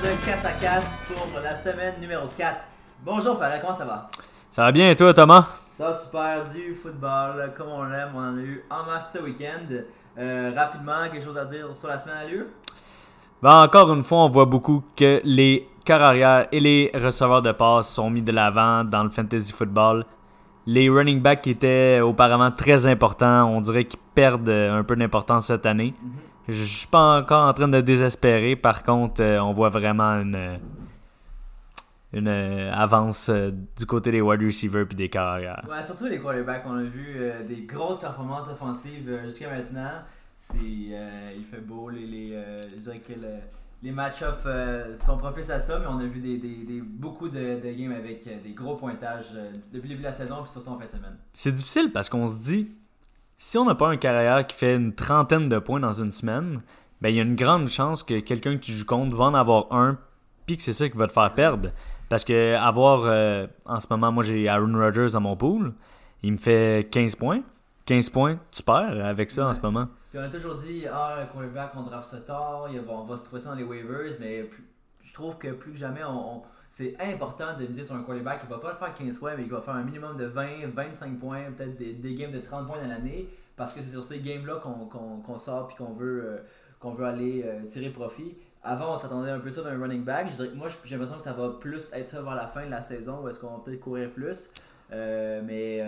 de Casse à Casse pour la semaine numéro 4. Bonjour Farah, comment ça va? Ça va bien et toi Thomas? Ça va super, du football comme on l'aime, on en a eu en masse ce week-end. Euh, rapidement, quelque chose à dire sur la semaine à lieu? Ben, encore une fois, on voit beaucoup que les carrières et les receveurs de passe sont mis de l'avant dans le fantasy football. Les running backs qui étaient auparavant très importants, on dirait qu'ils perdent un peu d'importance cette année. Mhm. Je suis pas encore en train de désespérer. Par contre, euh, on voit vraiment une, une euh, avance euh, du côté des wide receivers puis des carrières. Ouais, surtout les quarterbacks, on a vu euh, des grosses performances offensives euh, jusqu'à maintenant. C'est, euh, il fait beau, les, les, euh, je dirais que le- les match-ups euh, sont propices à ça, mais on a vu des, des- des- beaucoup de, de games avec euh, des gros pointages euh, depuis le début de la saison, puis surtout en fin de semaine. C'est difficile parce qu'on se dit, si on n'a pas un carrière qui fait une trentaine de points dans une semaine, ben il y a une grande chance que quelqu'un que tu joues contre va en avoir un, puis que c'est ça qui va te faire perdre. Parce que avoir, euh, en ce moment, moi j'ai Aaron Rodgers dans mon pool, il me fait 15 points. 15 points, tu perds avec ça en ce moment. Puis on a toujours dit, ah, un quarterback, on draft ça tard, on va se trouver ça dans les waivers, mais plus- je trouve que plus que jamais, on, on- c'est important de dire sur un quarterback, il va pas faire 15 points, mais il va faire un minimum de 20, 25 points, peut-être des, des games de 30 points dans l'année, parce que c'est sur ces games-là qu'on sort puis qu'on veut, euh, veut aller euh, tirer profit. Avant, on s'attendait un peu ça d'un running back. Je dirais que moi, j'ai l'impression que ça va plus être ça vers la fin de la saison, où est-ce qu'on va peut-être courir plus. Euh, mais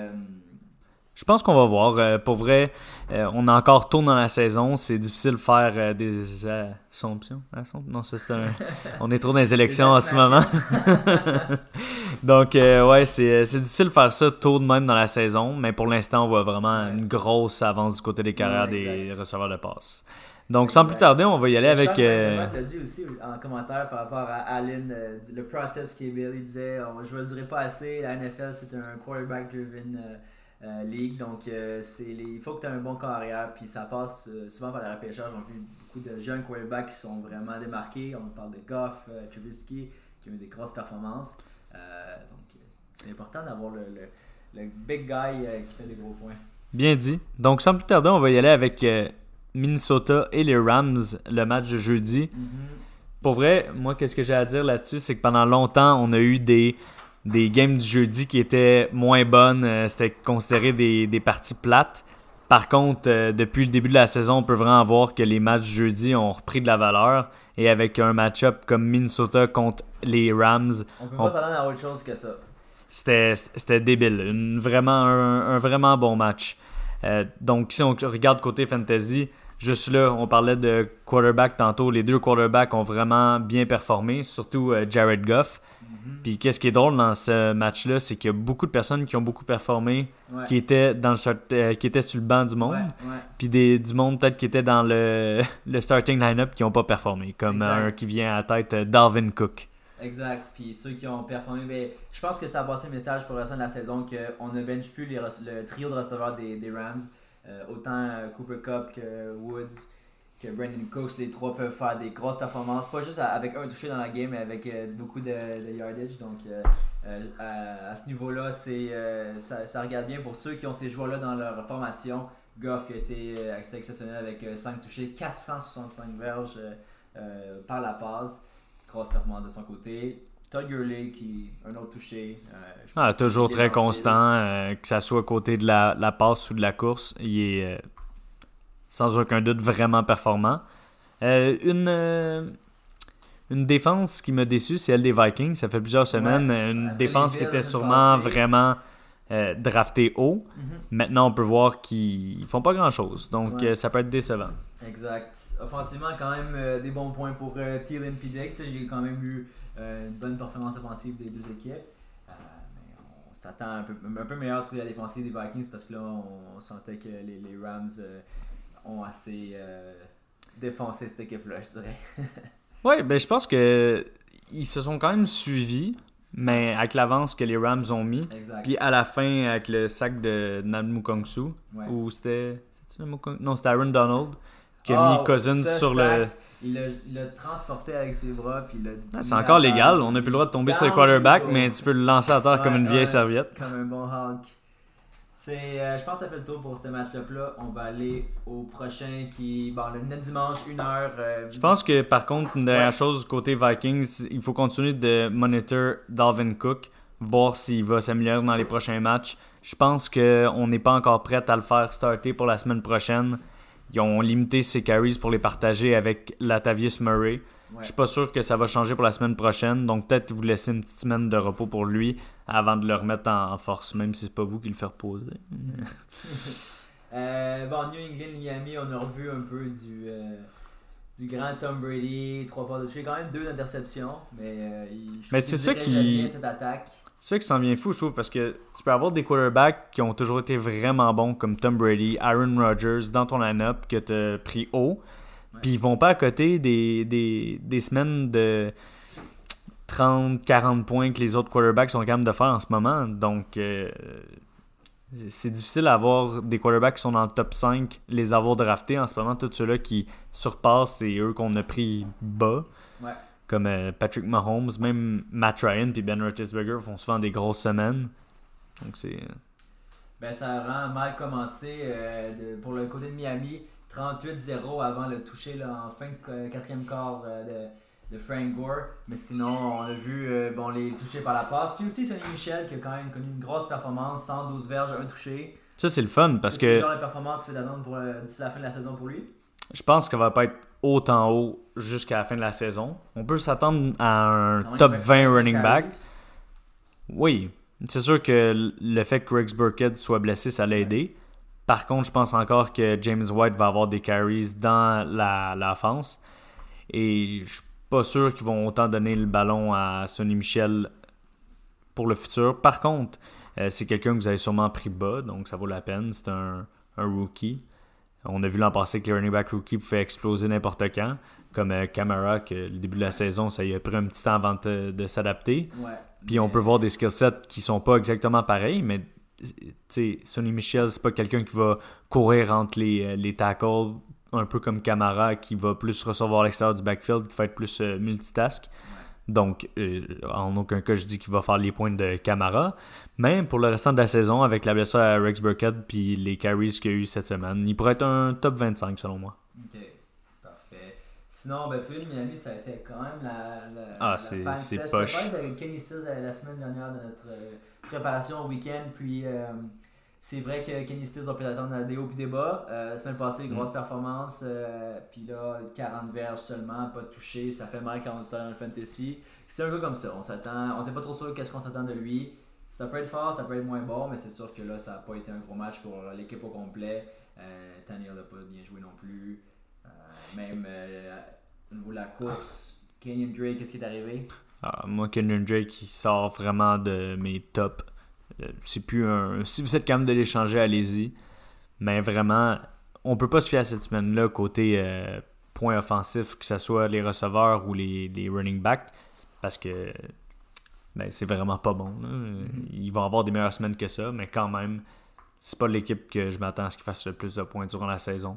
Je pense qu'on va voir. Euh, pour vrai, euh, on a encore tôt dans la saison. C'est difficile de faire euh, des assumptions. Assomp- Non, ça c'est un... On est trop dans les élections en ce moment. Donc, ouais, c'est difficile de faire ça tôt de même dans la saison. Mais pour l'instant, on voit vraiment Ouais. une grosse avance du côté des carrières Ouais, des receveurs de passe. Donc, sans plus tarder, on va y aller avec. Euh, l'a dit aussi en commentaire par rapport à Allen, euh, le process qu'il il disait on- Je ne le dirai pas assez, la NFL c'est un quarterback-driven euh, league, donc euh, c'est les- il faut que tu aies un bon carrière, puis ça passe euh, souvent par le repêchage. On a vu beaucoup de jeunes quarterbacks qui sont vraiment démarqués. On parle de Goff, Trubisky, qui ont eu des grosses performances. Donc c'est important d'avoir le, le, le big guy qui fait des gros points. Bien dit. Donc, sans plus tarder, on va y aller avec Minnesota et les Rams, le match de jeudi. Pour vrai, moi, qu'est-ce que j'ai à dire là-dessus, c'est que pendant longtemps, on a eu des, des games du jeudi qui étaient moins bonnes. Euh, C'était considéré des, des parties plates. Par contre, euh, depuis le début de la saison, on peut vraiment voir que les matchs du jeudi ont repris de la valeur. Et avec un match-up comme Minnesota contre les Rams, On peut On- pas s'attendre à autre chose que ça. c'était débile. Une- vraiment, un, un vraiment bon match. Euh, donc, si on regarde côté fantasy, juste là, on parlait de quarterback tantôt. Les deux quarterbacks ont vraiment bien performé, surtout Jared Goff. Puis, qu'est-ce qui est drôle dans ce match-là, c'est qu'il y a beaucoup de personnes qui ont beaucoup performé, Ouais. qui étaient, dans le, euh, qui étaient sur le banc du monde. Ouais, ouais. Puis des, du monde peut-être qui était dans le, le starting line-up qui n'ont pas performé, comme Exact. un qui vient à la tête, euh, Dalvin Cook. Exact. Puis ceux qui ont performé, ben, je pense que ça a passé le message pour le restant de la saison qu'on ne bench plus les le trio de receveurs des, des Rams. Euh, autant Cooper Cup que Woods, que Brandon Cooks, les trois peuvent faire des grosses performances. Pas juste avec un touché dans la game, mais avec euh, beaucoup de, de yardage. Donc euh, euh, à, à ce niveau-là, c'est ça, ça regarde bien pour ceux qui ont ces joueurs-là dans leur formation. Goff qui a été assez exceptionnel avec 5 touchés, 465 verges par la passe grosse performance de son côté. Todd Gurley qui un autre touché. euh, Ah, toujours très constant, euh, que ça soit côté de la, la passe ou de la course, il est sans aucun doute vraiment performant. Euh, une, euh, une défense qui m'a déçu, c'est elle des Vikings. Ça fait plusieurs semaines. Ouais, une défense qui était sûrement vraiment euh, draftée haut. Mhm. Maintenant, on peut voir qu'ils font pas grand-chose. Donc, Ouais. euh, ça peut être décevant. Exact. Offensivement, quand même euh, des bons points pour euh, Thielen Dix. J'ai quand même eu euh, une bonne performance offensive des deux équipes. Euh, mais on s'attend un peu, un peu meilleur du côté de la défensive des Vikings parce que là, on, sentait que les, les Rams euh, ont assez euh, défoncé cette équipe-là, je dirais. Ouais, ben je pense que ils se sont quand même suivis, mais avec l'avance que les Rams ont mis. Exact. Puis à la fin, avec le sac de Namukongsu, Ouais. ou c'était. Non, c'était Aaron Donald qui a Ah, mis Cousins sur le. sac, Il l'a, il l'a transporté avec ses bras. Puis Ah, c'est encore légal, on n'a plus le droit de tomber sur le quarterback, mais tu peux le lancer à terre comme une vieille ouais, serviette. Comme un bon Hulk. C'est, euh, je pense que ça fait le tour pour ce match-là. On va aller au prochain qui. Bon, le dimanche, 1h. Euh, je pense que par contre, une dernière chose côté Vikings, il faut continuer de monitor Dalvin Cook, voir s'il va s'améliorer dans les prochains matchs. Je pense qu'on n'est pas encore prêt à le faire starter pour la semaine prochaine. Ils ont limité ses carries pour les partager avec Latavius Murray. Je suis pas sûr que ça va changer pour la semaine prochaine. Donc peut-être vous laisser une petite semaine de repos pour lui avant de le remettre en, force, même si c'est pas vous qui le faites reposer. euh, bon, New England, Miami, on a revu un peu du, euh, du grand Tom Brady, trois fois de toucher, quand même deux interceptions, mais, euh, mais c'est ça qui cette attaque. C'est ça qui s'en vient fou, je trouve, parce que tu peux avoir des quarterbacks qui ont toujours été vraiment bons, comme Tom Brady, Aaron Rodgers, dans ton line-up que tu as pris haut. Puis ils vont pas à côté des, des, des semaines de 30-40 points que les autres quarterbacks sont capables de faire en ce moment. Donc, euh, c'est difficile d'avoir des quarterbacks qui sont dans le top 5, les avoir draftés en ce moment. Tous ceux-là qui surpassent, c'est eux qu'on a pris bas. Comme euh, Patrick Mahomes, même Matt Ryan et Ben Roethlisberger font souvent des grosses semaines. Donc, c'est. Euh, ben, ça rend mal commencé pour le côté de Miami. 38-0 avant le toucher là, en fin de quatrième quart de de Frank Gore. Mais sinon, on a vu euh, bon, les touchés par la passe. Puis aussi Sonny Michel qui a quand même connu une grosse performance, 112 verges, un touché. Ça, c'est le fun parce que. C'est genre de performance fait pour euh, d'ici la fin de la saison pour lui? Je pense que ça va pas être autant haut jusqu'à la fin de la saison. On peut s'attendre à un top 20 running back. Oui. C'est sûr que le fait que Rex Burkhead soit blessé, ça l'a aidé. Par contre, je pense encore que James White va avoir des carries dans la, l'offense. Et je pas sûr qu'ils vont autant donner le ballon à Sonny Michel pour le futur. Par contre, euh, c'est quelqu'un que vous avez sûrement pris bas, donc ça vaut la peine. C'est un, rookie. On a vu l'an passé que les running back rookie pouvait exploser n'importe quand, comme euh, Camara, que le début de la saison, ça y a pris un petit temps avant de, s'adapter. Puis on peut voir des skill sets qui sont pas exactement pareils, mais Sonny Michel, c'est pas quelqu'un qui va courir entre les, euh, les tackles un peu comme Camara qui va plus recevoir l'extérieur du backfield, qui va être plus euh, multitask. Donc, euh, en aucun cas, je dis qu'il va faire les points de Camara. Mais pour le restant de la saison, avec la blessure à Rex Burkhead puis les carries qu'il y a eu cette semaine, il pourrait être un top 25 selon moi. Ok, parfait. Sinon, ben, tu Miami, ça a été quand même la. ah, c'est poche. Je Kenny euh, la semaine dernière de notre préparation au week-end. Puis. C'est vrai que Kenny Stills a pu attendre des hauts et des bas. Euh, semaine passée, grosse mm. performance. Euh, puis là, 40 verges seulement, pas touché. Ça fait mal quand on sort dans fantasy. C'est un peu comme ça. On s'attend, on sait pas trop sûr qu'est-ce qu'on s'attend de lui. Ça peut être fort, ça peut être moins bon, mais c'est sûr que là, ça n'a pas été un gros match pour l'équipe au complet. Euh, n'a pas bien joué non plus. Euh, même au niveau de la course, Kenyon Drake, qu'est-ce qui est arrivé? Ah, moi, Kenyon Drake, qui sort vraiment de mes tops euh, c'est plus un. Si vous êtes capable de l'échanger, allez-y. Mais vraiment, on peut pas se fier à cette semaine-là côté euh, point offensif, que ce soit les receveurs ou les, running backs, parce que ben, c'est vraiment pas bon. Mm-hmm. Ils vont avoir des meilleures semaines que ça, mais quand même, c'est pas l'équipe que je m'attends à ce qu'ils fassent le plus de points durant la saison.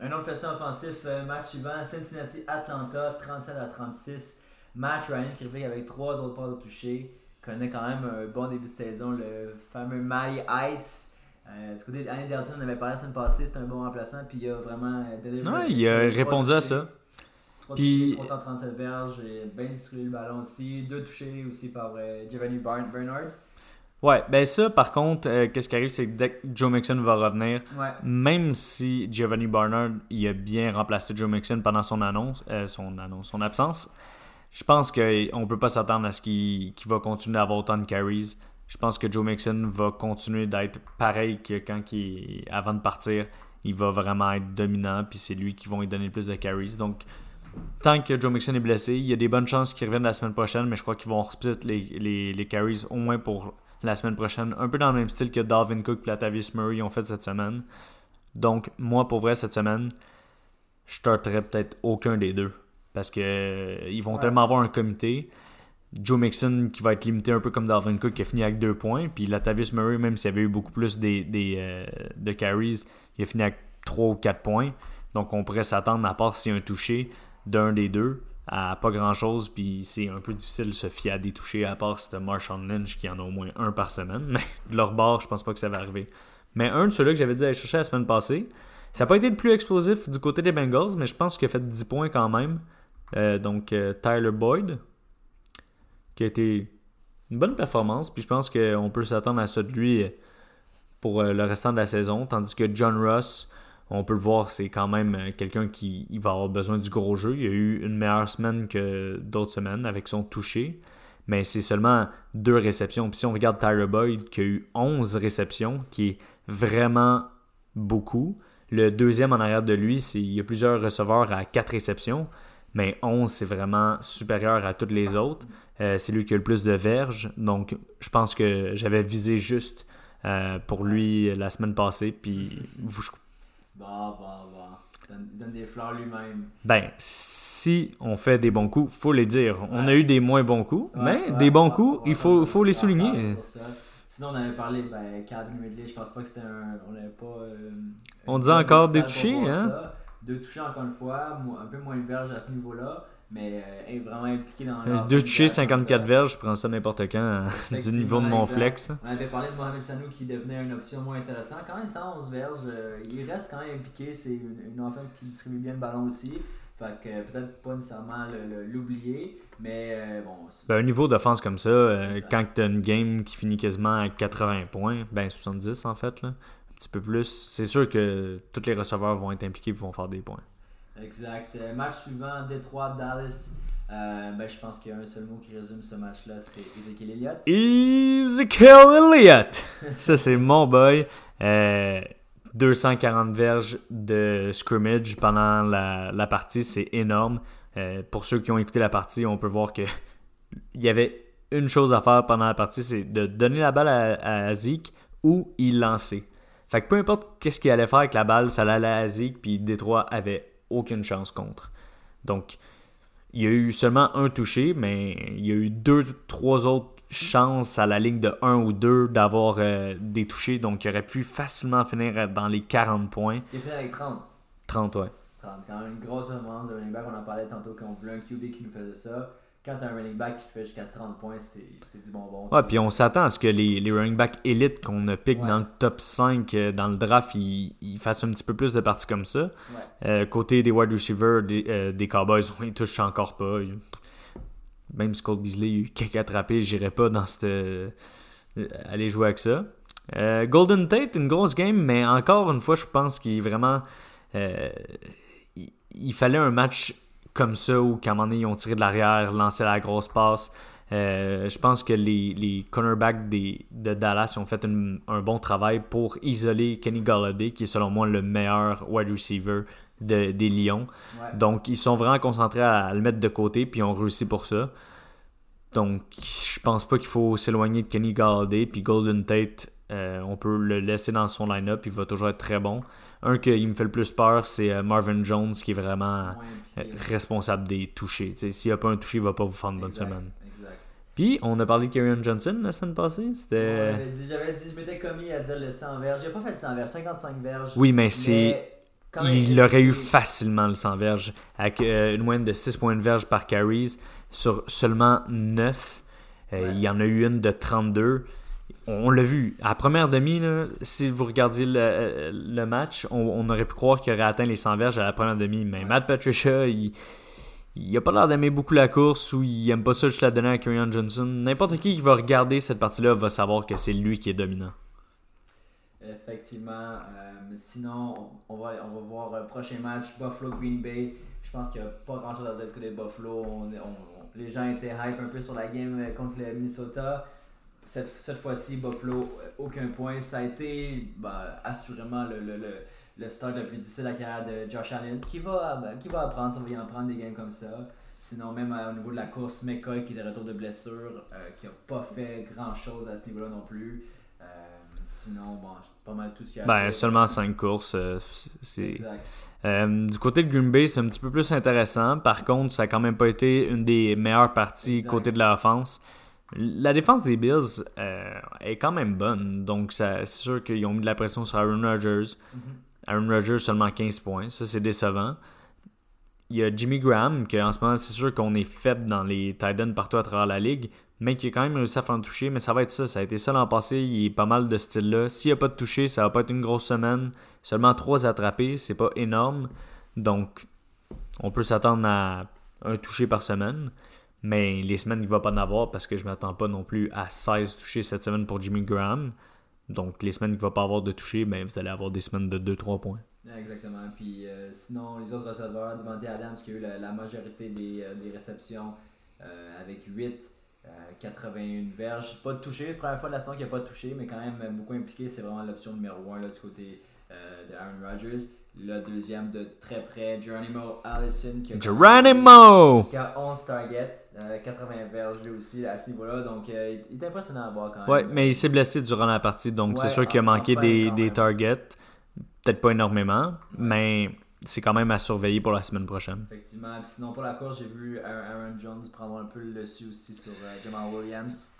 Un autre festin offensif, euh, match suivant, Cincinnati-Atlanta, 37 à 36. Match Ryan qui revient avec trois autres passes de toucher connaît quand même un bon début de saison, le fameux Matty Ice. Euh, du côté d'Annie Delton, on avait parlé la semaine passée, c'était un bon remplaçant, puis il a vraiment euh, Ouais, il a répondu à ça. 3 puis... 337 verges, et bien distribué le ballon aussi. Deux touchés aussi par euh, Giovanni Bernard. Ouais, ben ça, par contre, euh, qu'est-ce qui arrive, c'est que dès que Joe Mixon va revenir, même si Giovanni Barnard il a bien remplacé Joe Mixon pendant son annonce, son annonce, son absence, je pense qu'on ne peut pas s'attendre à ce qu'il va continuer d'avoir autant de carries. Je pense que Joe Mixon va continuer d'être pareil que quand il, avant de partir, il va vraiment être dominant, puis c'est lui qui va lui donner le plus de carries. Donc, tant que Joe Mixon est blessé, il y a des bonnes chances qu'il revienne la semaine prochaine, mais je crois qu'ils vont split les, les, carries au moins pour la semaine prochaine, un peu dans le même style que Dalvin Cook et Latavius Murray ont fait cette semaine. Donc, moi, pour vrai, cette semaine, je starterais peut-être aucun des deux. Parce que euh, ils vont tellement avoir un comité. Joe Mixon qui va être limité un peu comme Dalvin Cook qui a fini avec deux points. Puis Latavius Murray, même s'il avait eu beaucoup plus des, euh, de carries, il a fini avec trois ou quatre points. Donc on pourrait s'attendre, à part s'il y a un touché d'un des deux, à pas grand chose, puis c'est un peu difficile de se fier à des touchés, à part c'était Marshawn Lynch qui en a au moins un par semaine. Mais de leur bord, je pense pas que ça va arriver. Mais un de ceux-là que j'avais dit aller chercher la semaine passée, ça n'a pas été le plus explosif du côté des Bengals, mais je pense qu'il a fait 10 points quand même. Euh, donc euh, Tyler Boyd, qui a été une bonne performance, puis je pense qu'on peut s'attendre à ça de lui pour le restant de la saison, tandis que John Ross, on peut le voir, c'est quand même euh, quelqu'un qui va avoir besoin du gros jeu. Il a eu une meilleure semaine que d'autres semaines avec son toucher, mais c'est seulement deux réceptions. Puis si on regarde Tyler Boyd qui a eu 11 réceptions, qui est vraiment beaucoup. Le deuxième en arrière de lui, c'est il y a plusieurs receveurs à 4 réceptions, mais 11 c'est vraiment supérieur à toutes les autres. Euh, c'est lui qui a le plus de verges, donc je pense que j'avais visé juste euh, pour lui la semaine passée, puis vous, Bah, bah, bah. Il donne, des fleurs lui-même. Ben, si on fait des bons coups, faut les dire. On a eu des moins bons coups, mais des bons coups, il faut, faut les souligner. Sinon, on avait parlé, ben, Calvin Ridley, je pense pas que c'était un. On n'avait pas. Euh, on dit encore des touchés, hein? Deux touchés encore une fois, un peu moins de verge à ce niveau-là mais euh, vraiment impliqué dans euh, Deux touchés, 54 verges, je prends ça n'importe quand euh, du niveau de mon flex. On avait parlé de Mohamed Sanou qui devenait une option moins intéressante. Quand même 111 verges, il reste quand même impliqué. C'est une, offense qui distribue bien le ballon aussi. Fait que peut-être pas nécessairement l'oublier, mais bon. Ben, un niveau d'offense comme ça, quand tu as une game qui finit quasiment à 80 points, ben 70 en fait, là, petit peu plus, c'est sûr que tous les receveurs vont être impliqués et vont faire des points. Exact. Euh, match suivant, Détroit-Dallas. Euh, ben, je pense qu'il y a un seul mot qui résume ce match-là, c'est Ezekiel Elliott. Ezekiel Elliott! Ça, c'est mon boy. 240 euh, verges de scrimmage pendant la, partie, c'est énorme. pour ceux qui ont écouté la partie, on peut voir que il y avait une chose à faire pendant la partie, c'est de donner la balle à, à Zeke ou y lancer. Fait que peu importe qu'est-ce qu'il allait faire avec la balle, ça allait à Zeke, puis Détroit avait aucune chance contre. Donc, il y a eu seulement un touché, mais il y a eu deux, trois autres chances à la ligne de 1 ou 2 d'avoir euh, des touchés. Donc, il aurait pu facilement finir dans les 40 points. Il a fait avec 30. 30, ouais. 30, quand même une grosse performance de running back. On en parlait tantôt quand on voulait un QB qui nous faisait ça quand tu as un running back qui te fait jusqu'à 30 points, c'est du bonbon. Ouais, puis on s'attend à ce que les, les running backs élites qu'on a pick dans le top 5 euh, dans le draft, ils, fassent un petit peu plus de parties comme ça. Euh, côté des wide receivers, des, euh, des Cowboys, ils touchent encore pas. Même si Cole Beasley a eu quelques attrapés, j'irais pas dans cette. aller jouer avec ça. Golden Tate, une grosse game, mais encore une fois, je pense qu'il est vraiment. il fallait un match comme ça ou qu'à un moment donné, ils ont tiré de l'arrière, lancé la grosse passe. Euh, je pense que les, les cornerbacks des, de Dallas ont fait un bon travail pour isoler Kenny Galladay, qui est selon moi le meilleur wide receiver des Lions. Donc, ils sont vraiment concentrés à, le mettre de côté, puis ils ont réussi pour ça. Donc, je pense pas qu'il faut s'éloigner de Kenny Galladay. Puis Golden Tate, euh, on peut le laisser dans son line-up, il va toujours être très bon. Un qui me fait le plus peur, c'est euh, Marvin Jones qui est vraiment euh, responsable des touchés. S'il n'y a pas un touché, il ne va pas vous faire une bonne semaine. Puis, on a parlé de Kieran Johnson la semaine passée. C'était. J'avais dit, je m'étais commis à dire le 100 verges. J'ai pas fait le 100 verges, 55 verges. Oui, mais c'est. Il aurait eu facilement le 100 verges avec euh, une moyenne de 6 points de verge par carries sur seulement 9. Il y en a eu une de 32 on l'a vu. À la première demi, si vous regardiez le, match, on, aurait pu croire qu'il aurait atteint les 100 verges à la première demi. Mais Matt Patricia, il, il a pas l'air d'aimer beaucoup la course ou il aime pas ça juste la donner à Kyrian Johnson. N'importe qui qui va regarder cette partie-là va savoir que c'est lui qui est dominant. Effectivement. Euh, sinon, on va, on va voir le prochain match, Buffalo-Green Bay. Je pense qu'il n'y a pas grand-chose à dire du côté de Buffalo. les gens étaient hype un peu sur la game contre le Minnesota cette, cette fois-ci, Buffalo, euh, aucun point. Ça a été bah, assurément le, le, le, le, start le plus difficile de la carrière de Josh Allen, qui va, bah, qui va apprendre, ça va y en prendre des games comme ça. Sinon, même euh, au niveau de la course, McCoy qui est de retour de blessure, euh, qui n'a pas fait grand-chose à ce niveau-là non plus. sinon, bon, pas mal tout ce qu'il y a ben, Seulement 5 courses. c'est... du côté de Green Bay, c'est un petit peu plus intéressant. Par contre, ça n'a quand même pas été une des meilleures parties côté de l'offense. La défense des Bills euh, est quand même bonne. Donc, c'est sûr qu'ils ont mis de la pression sur Aaron Rodgers. Mm-hmm. Aaron Rodgers, seulement 15 points. Ça, c'est décevant. il y a Jimmy Graham, que en ce moment, c'est sûr qu'on est faible dans les tight partout à travers la ligue, mais qui a quand même réussi à faire un toucher. Mais ça va être ça. Ça a été ça l'an passé. Il est pas mal de style-là. S'il n'y a pas de toucher, ça va pas être une grosse semaine. Seulement trois attrapés, c'est pas énorme. Donc, on peut s'attendre à un toucher par semaine. Mais les semaines, il ne va pas en avoir parce que je ne m'attends pas non plus à 16 touchés cette semaine pour Jimmy Graham. Donc, les semaines qu'il ne va pas avoir de toucher, ben, vous allez avoir des semaines de 2-3 points. Exactement. Puis euh, sinon, les autres receveurs, Devante Adams qui a eu la, majorité des, euh, réceptions euh, avec 8, 81 verges. Pas de toucher, première fois de la saison qu'il n'a pas de touché, mais quand même beaucoup impliqué. C'est vraiment l'option numéro 1 là, du côté de Aaron Rodgers. Le deuxième de très près, Geronimo Allison qui a Geronimo! jusqu'à 11 targets, 80 verges lui aussi à ce niveau-là. Donc il est impressionnant à voir quand même. Ouais, mais il s'est blessé durant la partie, donc c'est sûr qu'il a manqué des, des targets. Peut-être pas énormément, mais c'est quand même à surveiller pour la semaine prochaine. Effectivement. sinon, pour la course, j'ai vu Aaron Jones prendre un peu le dessus aussi sur euh, Jamal Williams.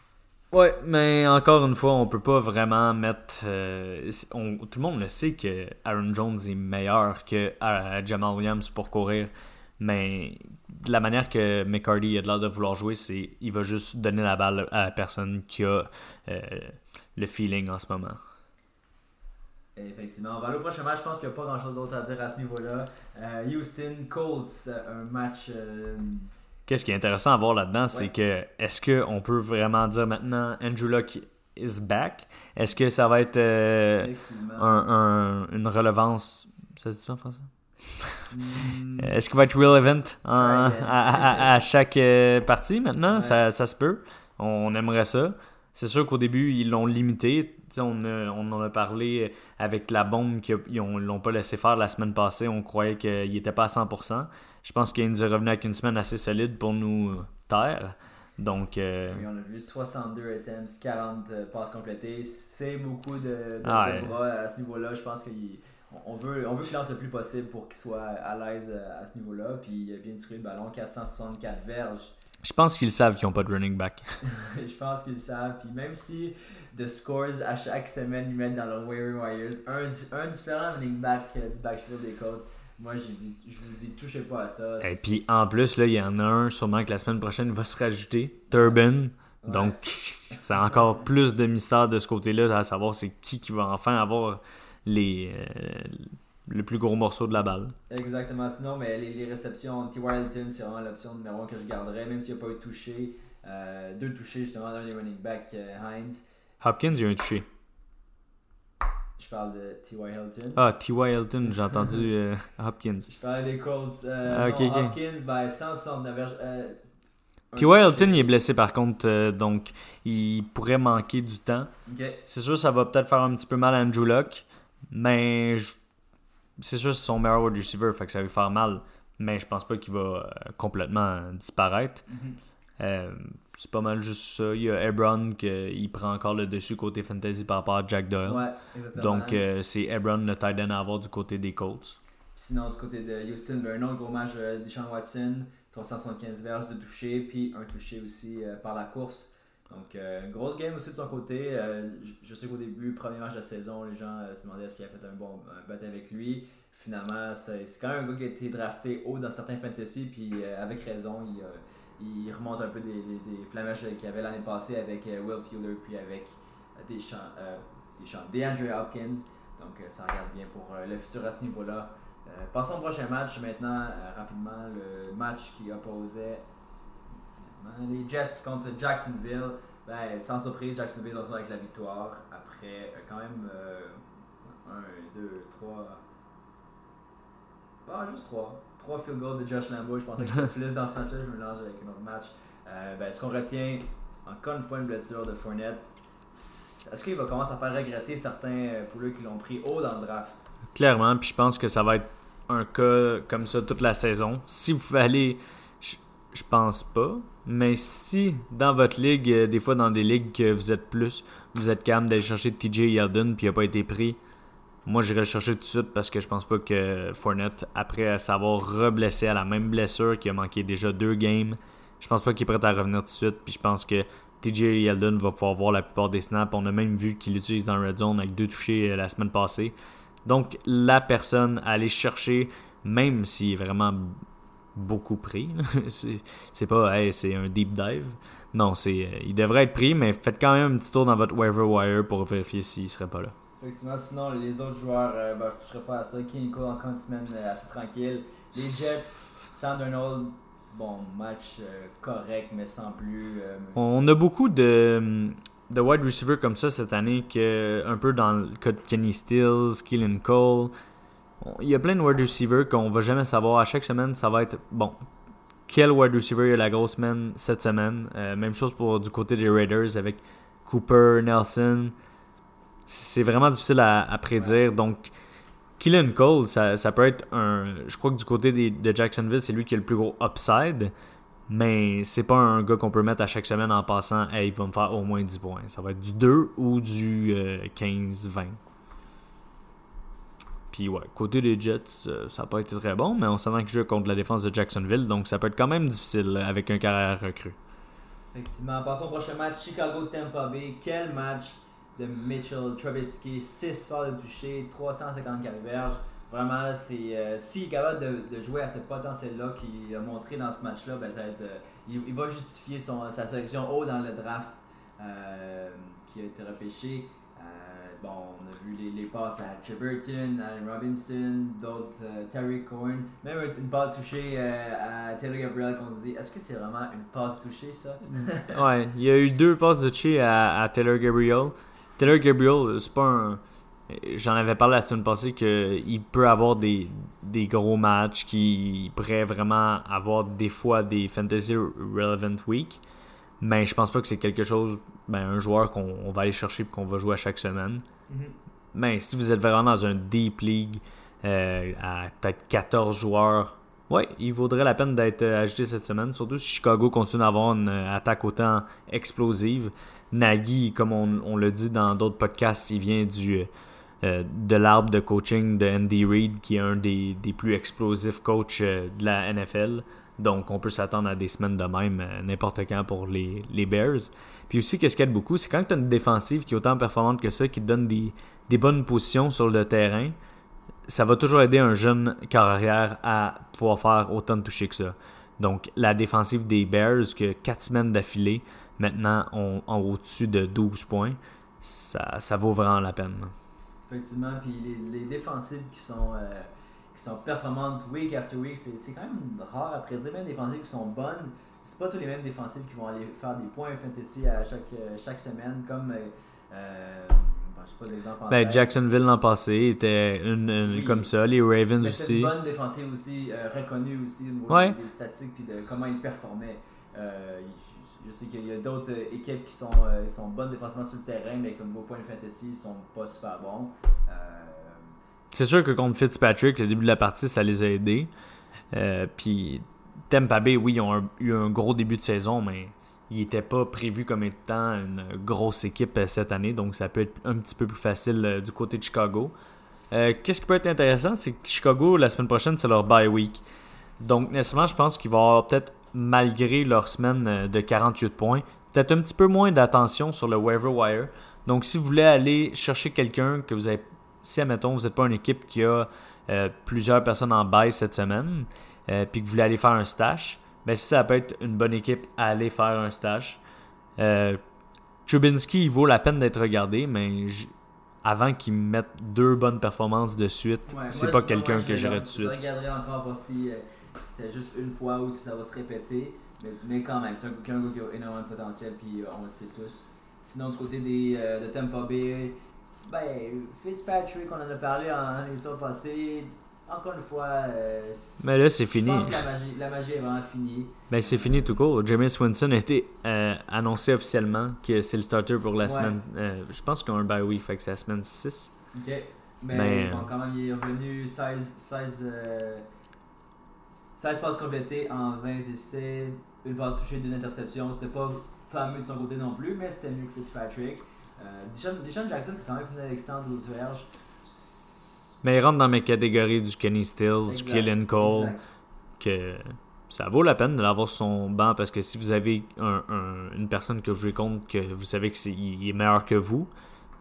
Ouais, mais encore une fois, on peut pas vraiment mettre. Euh, tout le monde le sait que Aaron Jones est meilleur que euh, Jamal Williams pour courir. Mais la manière que McCarty a l'air de vouloir jouer, c'est il va juste donner la balle à la personne qui a le feeling en ce moment. Effectivement. On au prochain match. Je pense qu'il n'y a pas grand chose d'autre à dire à ce niveau-là. Euh, Houston Colts, un match. Euh, Qu'est-ce qui est intéressant à voir là-dedans, c'est que est-ce qu'on peut vraiment dire maintenant Andrew Luck is back? Est-ce que ça va être euh, un, une relevance. Ça se dit ça en français? Hmm. Est-ce qu'il va être relevant à, chaque partie maintenant? Ça, ça se peut. On aimerait ça. C'est sûr qu'au début, ils l'ont limité. On, on, en a parlé avec la bombe qu'ils ne l'ont pas laissé faire la semaine passée. On croyait qu'il n'était pas à 100%. Je pense qu'il nous est revenu avec une semaine assez solide pour nous taire. Donc, euh, on a vu 62 items, 40 euh, passes complétées. C'est beaucoup de, ah, bras à ce niveau-là. Je pense qu'on veut, on veut qu'il lance le plus possible pour qu'il soit à l'aise euh, à ce niveau-là. Puis il a bien distribué le ballon, 464 verges. Je pense qu'ils savent qu'ils n'ont pas de running back. je pense qu'ils savent. Puis même si de scores à chaque semaine, ils mettent dans leur waiver wires un, un différent running back euh, du backfield des Colts, moi je, vous dis, touchez pas à ça. Et puis en plus, là, il y en a un, sûrement que la semaine prochaine va se rajouter Turban. Donc, c'est encore plus de mystère de ce côté-là, à savoir c'est qui qui va enfin avoir les, euh, le plus gros morceau de la balle. Exactement. Sinon, mais les, réceptions, T. Wildton, c'est vraiment l'option numéro 1 que je garderais, même s'il n'y a pas eu de touché. Euh, deux touchés, justement, dans les running back, euh, Hines. Hopkins, il y a un touché. Je parle de T.Y. Hilton. Ah, T.Y. Hilton, j'ai entendu euh, Hopkins. Je parle des Colts. Ah, Hopkins, ben, 169 T.Y. Hilton, il est blessé par contre, donc il pourrait manquer du temps. C'est sûr, ça va peut-être faire un petit peu mal à Andrew Luck, mais je c'est sûr c'est son meilleur wide receiver, fait que ça va lui faire mal, mais je pense pas qu'il va euh, complètement disparaître. Mhm. Euh, c'est pas mal juste ça. Il y a Ebron qui prend encore le dessus côté fantasy par rapport à Jack Doyle. Donc euh, c'est Ebron le tight end à avoir du côté des Colts. Sinon, du côté de Houston, ben, un autre gros match de Deshaun Watson, 375 verges de toucher, puis un touché aussi par la course. Donc, grosse game aussi de son côté. je sais qu'au début, premier match de la saison, les gens se demandaient est-ce qu'il a fait un bon battle avec lui finalement, c'est quand même un gars qui a été drafté haut dans certains fantasy, puis euh, avec raison, il, il, remonte un peu des, des, qu'il y avait l'année passée avec euh, Will Fielder, puis avec euh, des chants, des chants DeAndre Hopkins. Donc ça regarde bien pour le futur à ce niveau-là. passons au prochain match maintenant, rapidement, le match qui opposait les Jets contre Jacksonville. Ben, sans surprise, Jacksonville en avec la victoire après quand même 1, 2, 3, ah, juste trois. Trois field goals de Josh Lambeau. Je pensais que c'était plus dans ce match-là. Je mélange avec un autre match. Euh, ben, ce qu'on retient, encore une fois, une blessure de Fournette. Est-ce qu'il va commencer à faire regretter certains euh, pouleux qui l'ont pris haut dans le draft? Clairement, puis je pense que ça va être un cas comme ça toute la saison. Si vous allez, je, je pense pas, mais si dans votre ligue, euh, des fois dans des ligues que vous êtes plus, vous êtes calme d'aller chercher TJ Yeldon puis il n'a pas été pris, moi, j'irai le chercher tout de suite parce que je pense pas que Fournette, après s'avoir reblessé à la même blessure, qui a manqué déjà deux games, je pense pas qu'il est prêt à revenir tout de suite. Puis je pense que TJ Yeldon va pouvoir voir la plupart des snaps. On a même vu qu'il l'utilise dans Red Zone avec deux touchés euh, la semaine passée. Donc, la personne à aller chercher, même s'il est vraiment beaucoup pris. c'est pas, c'est un deep dive. Non, c'est, euh, il devrait être pris, mais faites quand même un petit tour dans votre waiver wire pour vérifier s'il serait pas là. Effectivement, sinon les autres joueurs, euh, ben, je ne toucherai pas à ça. King Cole encore une semaine euh, assez tranquille. Les Jets, Sam Darnold, bon, match correct, mais sans plus. On a beaucoup de, de wide receivers comme ça cette année, que, un peu dans le cas de Kenny Stills, Keelan Cole. Il y a plein de wide receivers qu'on va jamais savoir. À chaque semaine, ça va être bon. Quel wide receiver a la grosse semaine cette semaine? Euh, Même chose pour du côté des Raiders avec Cooper, Nelson. C'est vraiment difficile à, prédire. Donc, Keelan Cole, ça, peut être un. Je crois que du côté de Jacksonville, c'est lui qui a le plus gros upside. Mais c'est pas un gars qu'on peut mettre à chaque semaine en passant, hey, il va me faire au moins 10 points. Ça va être du 2 ou du 15-20. Euh, puis ouais, côté des Jets, euh, ça n'a pas été très bon, mais on s'attend qu'ils jouent contre la défense de Jacksonville, donc ça peut être quand même difficile avec un carrière recru. Effectivement. Passons au prochain match, Chicago-Tampa Bay. Quel match de Mitchell Trubisky, 6 fois de toucher, 354 verges. Vraiment, c'est euh, s'il est capable de, jouer à ce potentiel-là qu'il a montré dans ce match-là, ben, euh, il, va justifier son, sa sélection haut dans le draft qui a été repêché. Bon, on a vu les, passes à Cheberton, Allen Robinson, d'autres, euh, Terry Cohen, même une passe touchée euh, à Taylor Gabriel qu'on se dit, est-ce que c'est vraiment une passe touchée ça? Ouais, il y a eu deux passes touchées à, à Taylor Gabriel. Taylor Gabriel, c'est pas un. J'en avais parlé la semaine passée qu'il peut avoir des, des gros matchs, qu'il pourrait vraiment avoir des fois des Fantasy Relevant Week. Mais je pense pas que c'est quelque chose, ben, un joueur qu'on va aller chercher et qu'on va jouer à chaque semaine. Mhm. Mais si vous êtes vraiment dans un deep league euh, à peut-être 14 joueurs, ouais, il vaudrait la peine d'être euh, ajouté cette semaine. Surtout si Chicago continue d'avoir une euh, attaque autant explosive. Nagy, comme on, le dit dans d'autres podcasts, il vient du, de l'arbre de coaching de Andy Reid, qui est un des, des plus explosifs coachs de la NFL. Donc, on peut s'attendre à des semaines de même euh, n'importe quand pour les, Bears. Puis aussi, qu'est-ce qu'il y a de beaucoup, c'est quand tu as une défensive qui est autant performante que ça, qui te donne des, bonnes positions sur le terrain, ça va toujours aider un jeune carrière à pouvoir faire autant de toucher que ça. Donc, la défensive des Bears, que 4 semaines d'affilée, maintenant, ont au-dessus de 12 points, ça, ça vaut vraiment la peine. Effectivement, puis les, défensives qui sont. Euh, qui sont performantes week after week. C'est quand même rare à prédire, même des défensives qui sont bonnes. C'est pas tous les mêmes défensives qui vont aller faire des points fantasy à chaque, euh, chaque semaine, comme. Euh, euh pas d'exemple ben, Jacksonville l'an passé était une, comme ça, les Ravens aussi. C'est une bonne défensive aussi, euh, reconnue aussi au niveau des statistiques et de comment ils performaient. Euh, je, sais qu'il y a d'autres équipes qui sont, sont bonnes défensivement sur le terrain, mais comme vos points de fantasy, ils sont pas super bons. C'est sûr que contre Fitzpatrick, le début de la partie, ça les a aidés. Euh, puis Tampa Bay, oui, ils ont eu un gros début de saison, mais ils n'étaient pas prévus comme étant une grosse équipe euh, cette année, donc ça peut être un petit peu plus facile euh, du côté de Chicago. Qu'est-ce qui peut être intéressant, c'est que Chicago, la semaine prochaine, c'est leur bye week. Donc, nécessairement, je pense qu'ils vont avoir peut-être, malgré leur semaine de 48 points, peut-être un petit peu moins d'attention sur le waiver wire. Donc, si vous voulez aller chercher quelqu'un que vous avez si, admettons, vous n'êtes pas une équipe qui a euh, plusieurs personnes en bail cette semaine, euh, puis que vous voulez aller faire un stash, ben si ça peut être une bonne équipe à aller faire un stash. Euh, Chubinski, il vaut la peine d'être regardé, mais avant qu'il mette deux bonnes performances de suite, c'est pas quelqu'un que j'irais de suite. Je regarderai encore voir si c'était juste une fois ou si ça va se répéter. Mais, quand même, c'est un, un gars qui a énormément de potentiel, puis on le sait tous. Sinon, du côté des, de Tampa Bay, ben, Fitzpatrick, on en a parlé en émission passée. Encore une fois, euh, mais là, c'est fini. Pense que la magie, la magie est vraiment finie. Ben, c'est fini tout court. James Winston a été euh, annoncé officiellement que c'est le starter pour la semaine. Euh, je pense qu'on a un bye week, fait que c'est la semaine 6. Ok. Mais, bon, quand même, il est revenu 16, 16, 16 passes complétées en 20 essais, une balle touchée, deux interceptions. C'était pas fameux de son côté non plus, mais c'était mieux que Fitzpatrick. Euh, Deshaun, Jackson qui quand même fini avec 112 verges. Mais il rentre dans mes catégories du Kenny Stills, du Killen Cole, que ça vaut la peine de l'avoir sur son banc parce que si vous avez une personne que vous jouez contre, que vous savez qu'il est meilleur que vous,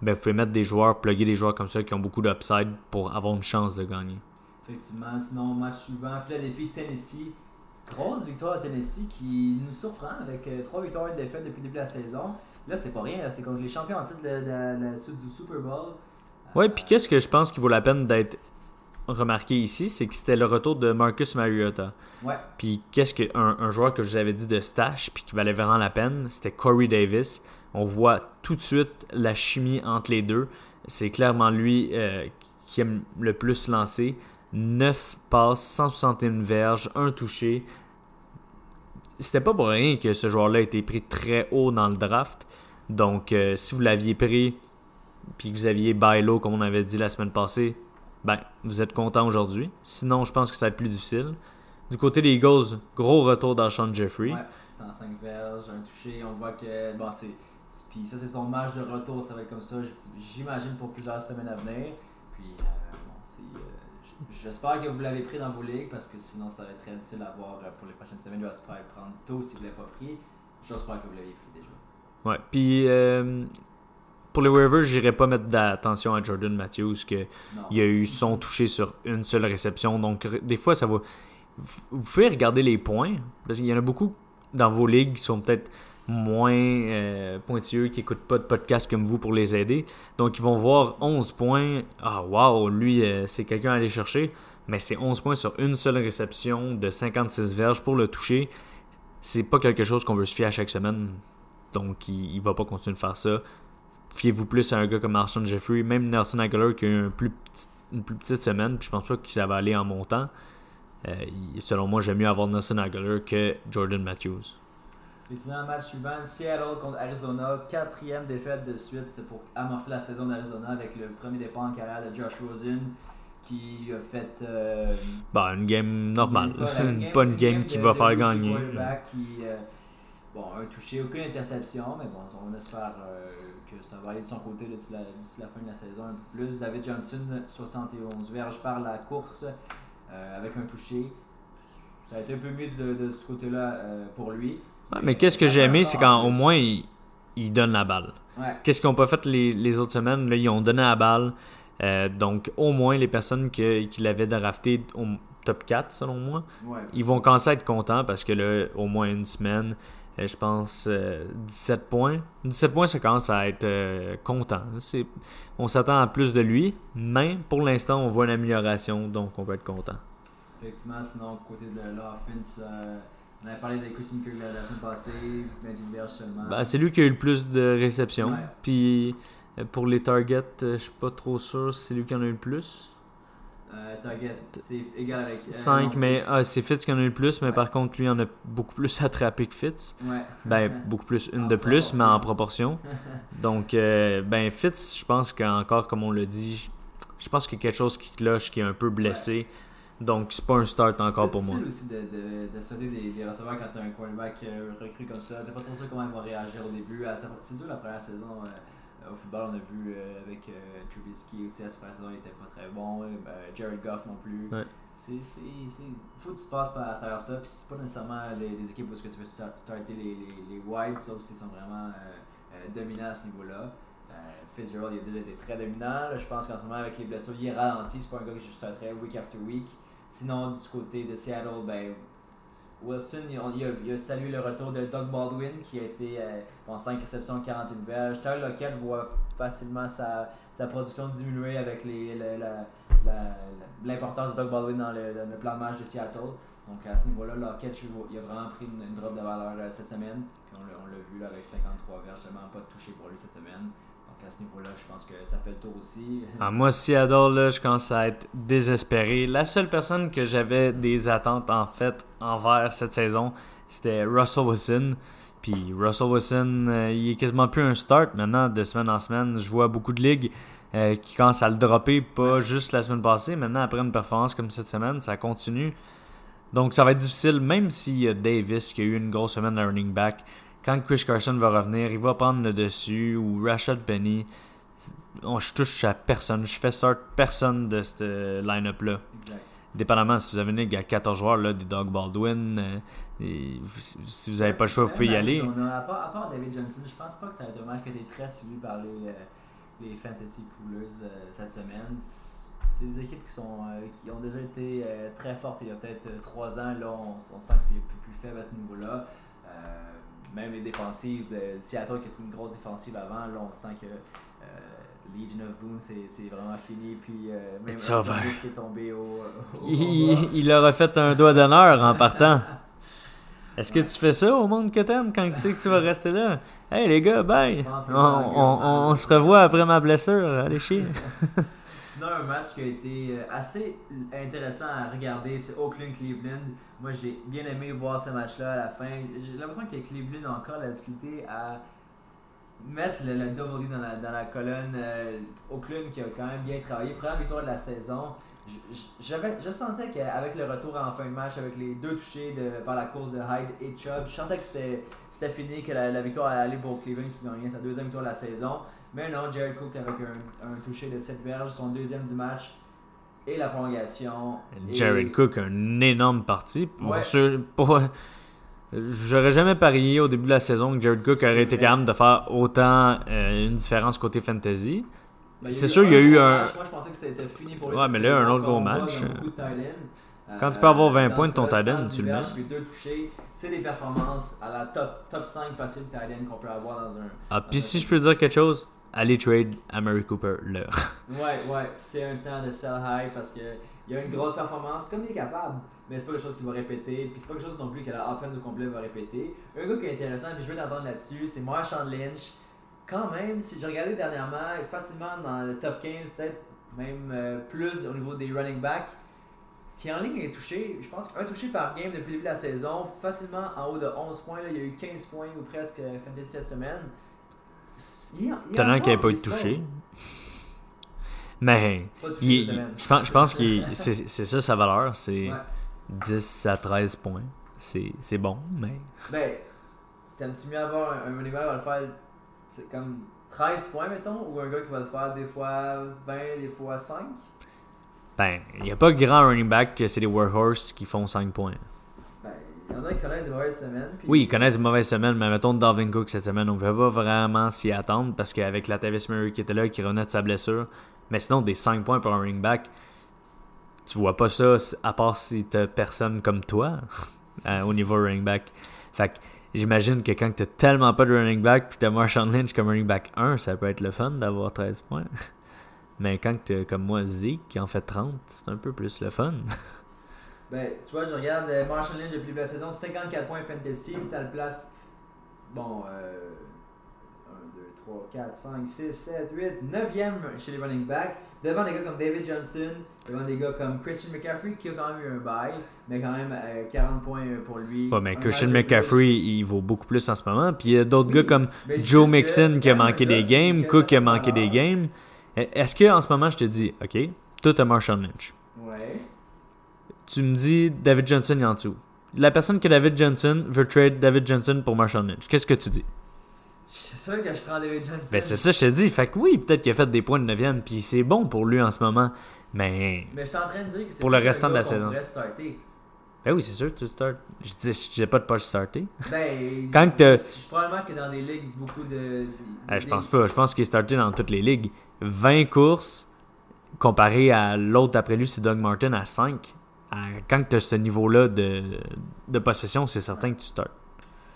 ben vous pouvez mettre des joueurs, plugger des joueurs comme ça qui ont beaucoup d'upside pour avoir une chance de gagner. Effectivement. Sinon, match suivant, Philadelphie, Tennessee. grosse victoire à Tennessee qui nous surprend avec euh, trois victoires et une défaite depuis le début de la saison. Là, c'est pas rien, c'est contre les champions en titre de, du Super Bowl. Ouais, puis qu'est-ce que je pense qu'il vaut la peine d'être remarqué ici, c'est que c'était le retour de Marcus Mariota. Ouais. Puis qu'est-ce que un, un, joueur que je vous avais dit de stash puis qui valait vraiment la peine, c'était Corey Davis. On voit tout de suite la chimie entre les deux. C'est clairement lui euh, qui aime le plus lancer. 9 passes, 161 verges, un touché. C'était pas pour rien que ce joueur-là a été pris très haut dans le draft. Donc, euh, si vous l'aviez pris, puis que vous aviez Bailo, comme on avait dit la semaine passée, ben, vous êtes content aujourd'hui. Sinon, je pense que ça va être plus difficile. Du côté des Eagles, gros retour d'Alshon Jeffrey. Ouais, 105 verges, un touché. On voit que c'est. Puis ça, c'est son match de retour. Ça va être comme ça, j'imagine, pour plusieurs semaines à venir. Puis, euh, bon, c'est. Euh, J'espère que vous l'avez pris dans vos ligues parce que sinon ça va être très difficile à voir pour les prochaines semaines. Il va se faire prendre tôt si vous ne l'avez pas pris. J'espère que vous l'avez pris déjà. Ouais, puis euh, pour les waivers, j'irai pas mettre d'attention à Jordan Matthews, que il a eu son touché sur une seule réception. Donc, des fois, ça va. Vous pouvez regarder les points, parce qu'il y en a beaucoup dans vos ligues qui sont peut-être moins euh, pointilleux, qui n'écoutent pas de podcast comme vous pour les aider. Donc, ils vont voir 11 points. Ah, waouh, lui, euh, c'est quelqu'un à aller chercher. Mais c'est 11 points sur une seule réception de 56 verges pour le toucher. C'est pas quelque chose qu'on veut se fier à chaque semaine. Donc, il, ne va pas continuer de faire ça fiez-vous plus à un gars comme Marshawn Jeffrey, même Nelson Aguilar qui a eu plus une plus petite semaine, puis je pense pas que ça va aller en montant. Euh, selon moi, j'aime mieux avoir Nelson Aguilar que Jordan Matthews. Effectivement, match suivant, Seattle contre Arizona, quatrième défaite de suite pour amorcer la saison d'Arizona avec le premier départ en carrière de Josh Rosen qui a fait. Euh, bah, une game normale. Pas, une game, qui va faire gagner. Qui, euh, bon, un touché, aucune interception, mais bon, on espère que ça va aller de son côté d'ici la, la, fin de la saison un peu plus. David Johnson, 71 verges par la course euh, avec un touché. Ça a été un peu mieux de, de ce côté-là euh, pour lui. Mais qu'est-ce que j'ai aimé, c'est quand au moins il, il, donne la balle. Qu'est-ce qu'ils n'ont pas fait les, les, autres semaines? Là, ils ont donné la balle. Euh, donc, au moins, les personnes que, qui l'avaient drafté au top 4, selon moi, ils vont commencer à être contents parce que là, au moins une semaine, euh, je pense 17 euh, points. 17 points, ça commence à être euh, content. On s'attend à plus de lui, mais pour l'instant, on voit une amélioration, donc on peut être content. Effectivement, sinon, côté de l'offense, on avait parlé de Christian Kirk la semaine passée, Benjamin seulement. Ben, c'est lui qui a eu le plus de réceptions. Puis pour les targets, je suis pas trop sûr si c'est lui qui en a eu le plus. Euh, target, c'est égal avec. 5, euh, mais ah, c'est Fitz qui en a eu le plus, mais par contre, lui en a beaucoup plus attrapé que Fitz. Ouais. Ben, beaucoup plus, une de plus, mais en proportion. Donc, euh, ben, Fitz, je pense qu'encore, comme on l'a dit, je pense qu'il y a quelque chose qui cloche, qui est un peu blessé. Donc, c'est pas un start encore pour moi. C'est aussi de, de, de des, des receveurs quand t'as un quarterback recru comme ça? T'es pas trop sûr comment il va réagir au début. C'est dur la première saison au football, on a vu euh, avec euh, Trubisky aussi à cette première saison, il était pas très bon. Ben, Jared Goff non plus. Ouais. C'est, faut que tu passes par travers ça. Puis c'est pas nécessairement des, équipes où tu veux starter les, les, les wides, sauf s'ils sont vraiment euh, dominants à ce niveau-là. Fitzgerald il a déjà été très dominant. je pense qu'en ce moment, avec les blessures, il est ralenti. C'est pas un gars que je starterais week after week. Sinon, du côté de Seattle, ben, Wilson, il, a, salué le retour de Doug Baldwin qui a été en 5 réceptions, 41 verges. Tyler Lockett voit facilement sa, sa production diminuer avec l'importance de Doug Baldwin dans le, le, plan de match de Seattle. Donc à ce niveau-là, Lockett il a vraiment pris une, drop de valeur euh, cette semaine. On l'a vu avec 53 verges, seulement pas de touché pour lui cette semaine à ce niveau-là, je pense que ça fait le tour aussi. Ah, moi, Seattle, là, je commence à être désespéré. La seule personne que j'avais des attentes, en fait, envers cette saison, c'était Russell Wilson. Puis Russell Wilson, euh, il est quasiment plus un start maintenant, de semaine en semaine. Je vois beaucoup de ligues euh, qui commencent à le dropper, pas juste la semaine passée. Maintenant, après une performance comme cette semaine, ça continue. Donc, ça va être difficile, même s'il y a Davis qui a eu une grosse semaine de running back quand Chris Carson va revenir, il va prendre le dessus, ou Rashad Penny. On, je touche à personne. Je fais start personne de ce line-up-là. Dépendamment si vous avez une à 14 joueurs, là, des Doug Baldwin, euh, si vous n'avez pas le choix, vous pouvez y aller. à, part, à, part, David Johnson, je pense pas que ça va être match que tu es très suivi par les, euh, les fantasy poolers euh, cette semaine. C'est des équipes qui, sont, qui ont déjà été très fortes il y a peut-être 3 ans. Là, on, on sent que c'est plus, plus faible à ce niveau-là. Même les défensives, Seattle qui était une grosse défensive avant, là, on sent que Legion of Boom, c'est vraiment fini. Puis même It's over. qui est tombé au. au Il, il leur a fait un doigt d'honneur en partant. Est-ce que tu fais ça au monde que t'aimes quand tu sais que tu vas rester là? Hey les gars, bye! On, on- on- se revoit après ma blessure. Allez chier. Sinon, un match qui a été euh, assez intéressant à regarder, c'est Oakland-Cleveland. Moi, j'ai bien aimé voir ce match-là à la fin. J'ai l'impression que Cleveland a encore la difficulté à mettre le, le double dans la, dans la colonne. Euh, Oakland qui a quand même bien travaillé. Première victoire de la saison. Je- sentais qu'avec le retour en fin de match, avec les deux touchés de, par la course de Hyde et Chubb, je sentais que c'était, fini, que la, la victoire allait pour Cleveland qui gagnait sa deuxième victoire de la saison. Mais non, Jared Cook avec un, un touché de 7 verges, son deuxième du match et la prolongation. Et- Jared Cook, un énorme parti. Ouais. pour- J'aurais jamais parié au début de la saison que Jared Cook aurait été vrai. capable de faire autant euh, une différence côté fantasy. Ben, C'est sûr, il y a eu un- match. Moi, je pensais que c'était fini pour lui Ouais, mais là, un autre gros match, euh, quand tu Euh, peux avoir 20 dans points de ton 110 tu le mets. C'est des performances à la top, top 5 facile tight end qu'on peut avoir dans un. Ah, puis si je peux dire quelque chose, allez trade Amari Cooper là. Ouais, ouais, c'est un temps de sell high parce que il y a une grosse performance, comme il est capable, mais c'est pas quelque chose qu'il va répéter, puis c'est pas quelque chose non plus que la offense au complet va répéter. Un gars qui est intéressant, puis je veux t'entendre là-dessus, c'est Marshawn Lynch. Quand même, si j'ai regardé dernièrement, facilement dans le top 15, peut-être même euh, plus au niveau des running backs, qui en ligne est touché, je pense qu'un touché par game depuis le début de la saison, facilement en haut de 11 points, là, il y a eu 15 points ou presque euh, fantasy cette semaine. Talent qu'il encore n'avait pas été spots. touché. Mais il- je pense, je pense que c'est ça sa valeur, c'est Ouais. 10 à 13 points. C'est c'est bon, mais Ben, t'aimes-tu mieux avoir un, un running back qui va le faire comme 13 points, mettons, ou un gars qui va le faire des fois 20, des fois 5 ben, il n'y a pas grand running back que c'est des workhorses qui font 5 points. Il y en a qui connaissent des mauvaises semaines. Oui, ils connaissent une mauvaise semaine, mais mettons Dalvin Cook cette semaine, on ne pouvait pas vraiment s'y attendre parce qu'avec la Tavis Murray qui était là, qui revenait de sa blessure, mais sinon des 5 points pour un running back, tu vois pas ça à part si t'as personne comme toi euh, au niveau running back. Fait que j'imagine que quand t'as tellement pas de running back puis t'as Marshawn Lynch comme running back 1, ça peut être le fun d'avoir 13 points. Mais quand t'as comme moi Zeke qui en fait 30, c'est un peu plus le fun. Ben, tu vois, je regarde euh, Marshall Lynch depuis la saison, 54 points fantasy, c'est à la place. Bon, euh. 1, 2, 3, 4, 5, 6, 7, 8, 9e chez les running backs. Devant des gars comme David Johnson, devant des gars comme Christian McCaffrey qui a quand même eu un bail, mais quand même euh, 40 points pour lui. Ouais, mais Christian. McCaffrey, il vaut beaucoup plus en ce moment. Puis il y a d'autres Oui, gars comme Joe Mixon qui a manqué des games, Cook qui a manqué des games. Est-ce que en ce moment je te dis, ok, toi t'as Marshawn Lynch. Ouais. Tu me dis David Johnson est en dessous. La personne que David Johnson veut trade David Johnson pour Marshawn Lynch. Qu'est-ce que tu dis? C'est sûr que je prends David Johnson. Ben c'est ça, je te dis. Fait que oui, peut-être qu'il a fait des points de 9 puis c'est bon pour lui en ce moment. Mais Mais je suis en train de dire que c'est Pour le restant de la saison. ben oui, c'est sûr, tu starts. Je dis, je disais pas de pas starter. Ben, Quand c'est- probablement que dans des ligues, beaucoup de. Eh, je pense pas. Je pense qu'il est starté dans toutes les ligues. 20 courses comparé à l'autre après lui, c'est Doug Martin à 5. Quand tu as ce niveau-là de, de possession, c'est certain que tu starts.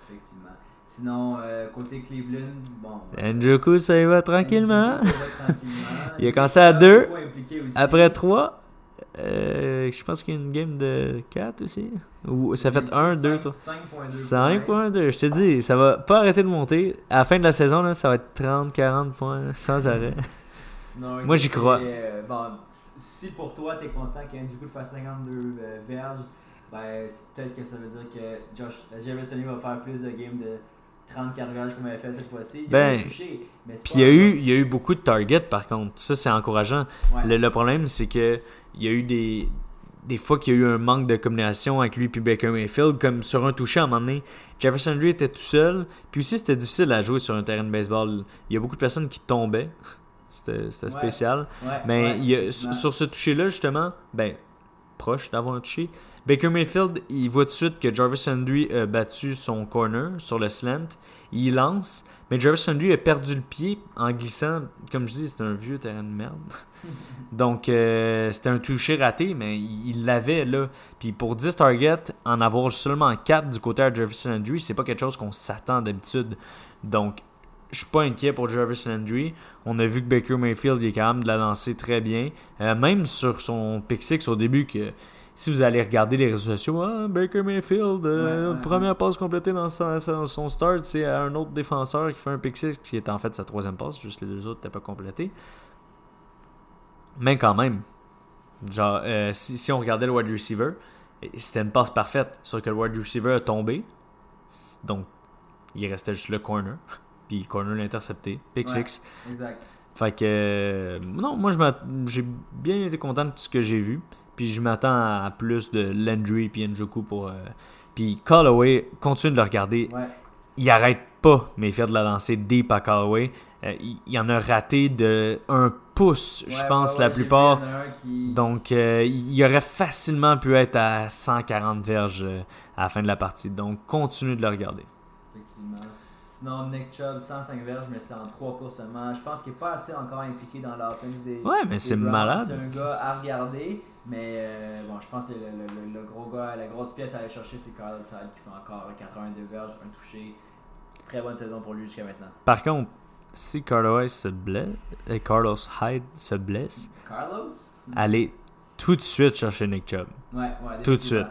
Effectivement. Sinon, euh, côté Cleveland, bon. euh, Njoku, ça y va tranquillement. Ça va tranquillement. Il a commencé à deux. beaucoup impliqué aussi. Après 3, je pense qu'il y a une game de 4 aussi. Ou ça fait 1, 2, 3. 5.2. 5.2, je te dis, ça va pas arrêter de monter. À la fin de la saison, là, ça va être 30, 40 points sans arrêt. Sinon, Moi, j'y crois. euh, bon, si pour toi, t'es content qu'Andrew fasse 52 euh, verges, ben, peut-être que ça veut dire que Josh euh, Jefferson va faire plus de games de 34 verges comme il avait fait cette fois-ci. Il Ben, touché, mais Puis il y, a eu, il y a eu beaucoup de targets par contre. Ça, c'est encourageant. Ouais. Le, le problème, c'est que il y a eu des, des fois qu'il y a eu un manque de communication avec lui puis Baker Mayfield, comme sur un touché à un moment donné. Jefferson Drew était tout seul. Puis aussi, c'était difficile à jouer sur un terrain de baseball. Il y a beaucoup de personnes qui tombaient. C'était Ouais. spécial. Ouais, Mais il a- sur ce toucher-là, justement, ben, proche d'avoir un touché, Baker Mayfield, il voit tout de suite que Jarvis Landry a battu son corner sur le slant. il lance, mais Jarvis Landry a perdu le pied en glissant. Comme je dis, c'est un vieux terrain de merde. Donc, euh, c'était un toucher raté, mais il l'avait là. Puis pour 10 targets, en avoir seulement 4 du côté de Jarvis Landry, c'est pas quelque chose qu'on s'attend d'habitude. Donc, je suis pas inquiet pour Jarvis Landry. On a vu que Baker Mayfield il est capable de la lancer très bien. Euh, même sur son pick 6 au début, que si vous allez regarder les réseaux sociaux, ah, Baker Mayfield, euh, première passe complétée dans son, start, c'est un autre défenseur qui fait un pick 6 qui est en fait sa troisième passe, juste les deux autres n'étaient pas complétés. Mais quand même, genre, euh, si, on regardait le wide receiver, c'était une passe parfaite, sauf que le wide receiver a tombé, donc il restait juste le corner. Puis corner l'a intercepté. Pick 6. exact. Fait que. Euh, non, moi, j'ai bien été content de tout ce que j'ai vu. Puis je m'attends à plus de Landry et Njoku pour. Euh, puis Callaway, continue de le regarder. Ouais. Il arrête pas, mais faire de la lancer deep à Callaway. Euh, il, il, en a raté de un pouce, je pense, la plupart. Donc, il aurait facilement pu être à 140 verges à la fin de la partie. Donc, continue de le regarder. Effectivement. Sinon, Nick Chubb, 105 verges, mais c'est en 3 courses seulement. Je pense qu'il n'est pas assez encore impliqué dans l'offense des. Ouais, mais c'est malade. C'est un gars à regarder, mais euh, bon, je pense que le, gros gars, la grosse pièce à aller chercher, c'est Carl Side qui fait encore 82 verges, un touché. Très bonne saison pour lui jusqu'à maintenant. Par contre, si Carlos se blesse, et Carlos Hyde se blesse, Carlos? allez tout de suite chercher Nick Chubb. Ouais, ouais, tout de suite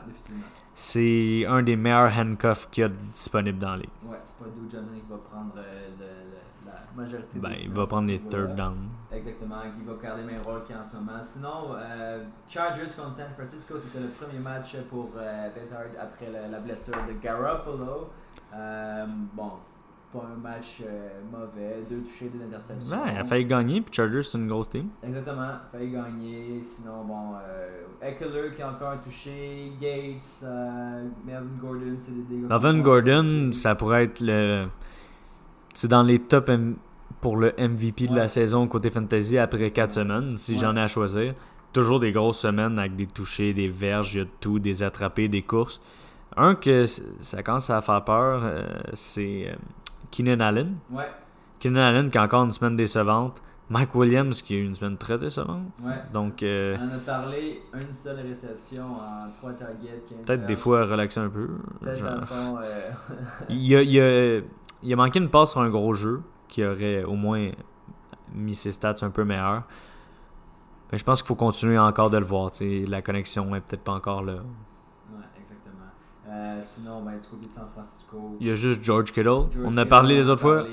c'est un des meilleurs handcuffs qu'il y a disponible dans les. Ouais, c'est pas Doug Johnson qui va prendre euh, le, la majorité ben, il va prendre les third down. Exactement, il va garder mes rôles qu'il a en ce moment. Sinon, euh, Chargers contre San Francisco, c'était le premier match pour euh, après la, la, blessure de Garoppolo. Euh, bon, pas un match euh, mauvais, deux touchés, deux interceptions. Ouais, il a failli gagner, puis Chargers, c'est une grosse team. Exactement, il a failli gagner. Sinon, bon, euh, Eckler qui a encore un touché, Gates, euh, Melvin Gordon, c'est des dégâts. Melvin Gordon, ça pourrait être le. C'est dans les top pour le MVP de la saison côté fantasy après 4 semaines, si j'en ai à choisir. Toujours des grosses semaines avec des touchés, des verges, il y a de tout, des attrapés, des courses. Un que ça commence à faire peur, c'est Keenan Allen. Ouais. Keenan Allen qui a encore une semaine décevante. Mike Williams qui a eu une semaine très décevante. Ouais. Donc, euh, On en a parlé, une seule réception en trois targets. Peut-être des fois relaxer un peu. Genre... Fond, euh... il, a, il, a, il, a, manqué une passe sur un gros jeu qui aurait au moins mis ses stats un peu meilleurs. Mais je pense qu'il faut continuer encore de le voir. La connexion est peut-être pas encore là. Euh, sinon, ben, du côté de San Francisco. Il y a juste George Kittle. on en a parlé les autres fois.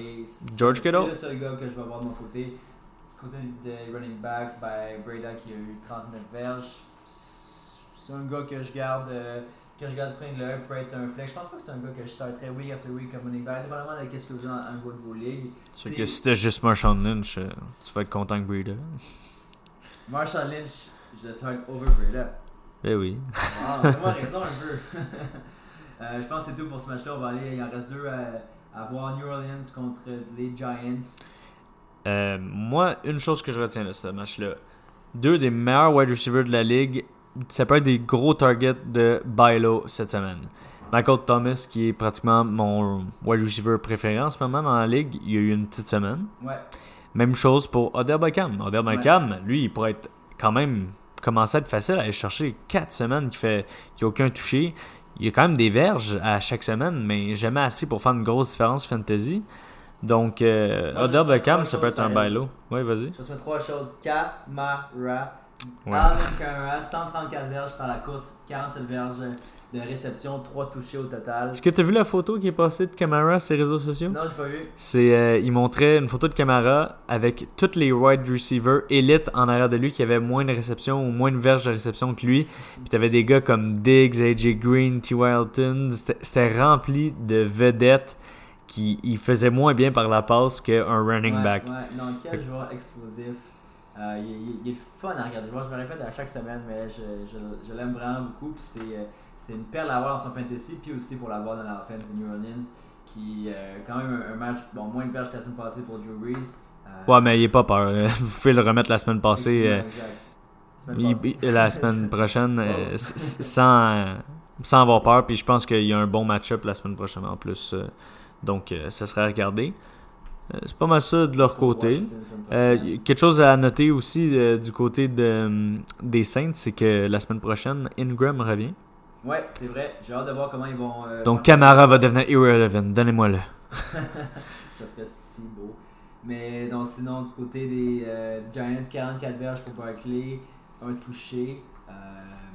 George Kittle? C'est le seul gars que je vais voir de mon côté. Côté de running back, ben, Breda qui a eu 39 verges. C'est un gars que je garde. Euh, que je garde du l'heure pour être un flex. Je pense pas que c'est un gars que je starterais week after week comme running back, dépendamment de ce que vous avez en niveau de vos ligues. C'est que si t'as juste Marshall Lynch, euh, tu vas être content que Breda. Marshall Lynch, je le start over Breda. Eh oui. Ah, on raison un peu. Euh, je pense que c'est tout pour ce match-là. On va aller, il en reste deux à, voir New Orleans contre les Giants. Euh, moi, une chose que je retiens de ce match-là, deux des meilleurs wide receivers de la ligue, ça peut être des gros targets de Bilo cette semaine. Michael Thomas, qui est pratiquement mon wide receiver préféré en ce moment dans la ligue, il y a eu une petite semaine. Ouais. Même chose pour Odell Beckham. Odell Beckham, lui, il pourrait être quand même commencer à être facile à aller chercher 4 semaines qui fait qui a aucun touché. Il y a quand même des verges à chaque semaine, mais jamais assez pour faire une grosse différence fantasy. Donc, euh, Oder Beckham, ça peut être un bailo. Oui, vas-y. Je vais trois choses. Kamara. Ouais. Alvin Kamara, 134 verges par la course, 47 verges de réception, 3 touchés au total. Est-ce que tu as vu la photo qui est passée de Camara sur les réseaux sociaux? Non, j'ai pas vu. C'est, euh, il montrait une photo de Camara avec tous les wide receivers élites en arrière de lui qui avaient moins de réception ou moins de verges de réception que lui. Puis tu avais des gars comme Diggs, AJ Green, T. Wilton. C'était rempli de vedettes qui il faisait moins bien par la passe qu'un running back. Ouais, non, quel joueur explosif. Euh, il, est fun à regarder. Moi, je me répète à chaque semaine, mais je, je, je l'aime vraiment beaucoup. Puis c'est euh, c'est une perle à avoir dans son fantasy, puis aussi pour l'avoir dans la offense de New Orleans, qui euh, quand même un, match, bon, moins de verges que la semaine passée pour Drew Brees. Euh, ouais, mais il est pas peur. Vous pouvez le remettre la semaine passée. Euh, la semaine prochaine, oh. sans, sans avoir peur, puis je pense qu'il y a un bon match-up la semaine prochaine en plus Donc, euh, ça serait à regarder. Euh, c'est pas mal ça de leur côté. Euh, quelque chose à noter aussi euh, du côté de, des Saints, c'est que la semaine prochaine, Ingram revient. Ouais, c'est vrai. J'ai hâte de voir comment ils vont. euh, Donc, Camara va devenir irrelevant. Donnez-moi-le. ça serait si beau. Mais donc, sinon, du côté des euh, Giants, 44 verges pour Barkley, un touché. Euh,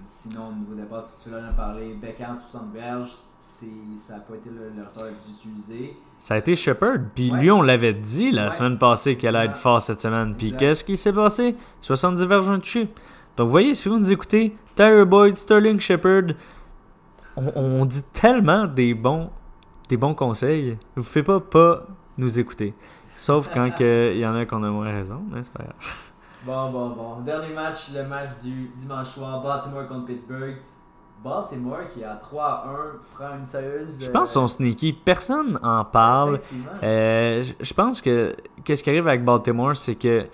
sinon, au niveau des passes, tu l'as parlé, Beckham 60 verges, c'est- ça n'a pas été le, le ressort le plus utilisé. Ça a été Shepard. Puis Ouais. lui, on l'avait dit la Ouais. semaine passée qu'elle allait être fort cette semaine. Puis qu'est-ce qui s'est passé? 70 verges un touché. Donc, vous voyez, si vous nous écoutez, Tyler Boyd, Sterling Shepard, on, on dit tellement des bons, des bons conseils. Vous faites pas pas nous écouter. Sauf quand il y en a qu'on a moins raison, mais c'est pas grave. Bon, bon, bon. Dernier match, le match du dimanche soir, Baltimore contre Pittsburgh. Baltimore qui à 3 à 1 prend une sérieuse. Je pense qu'ils sont sneaky. Personne en parle. Euh, je- je pense que qu'est-ce qui arrive avec Baltimore, c'est que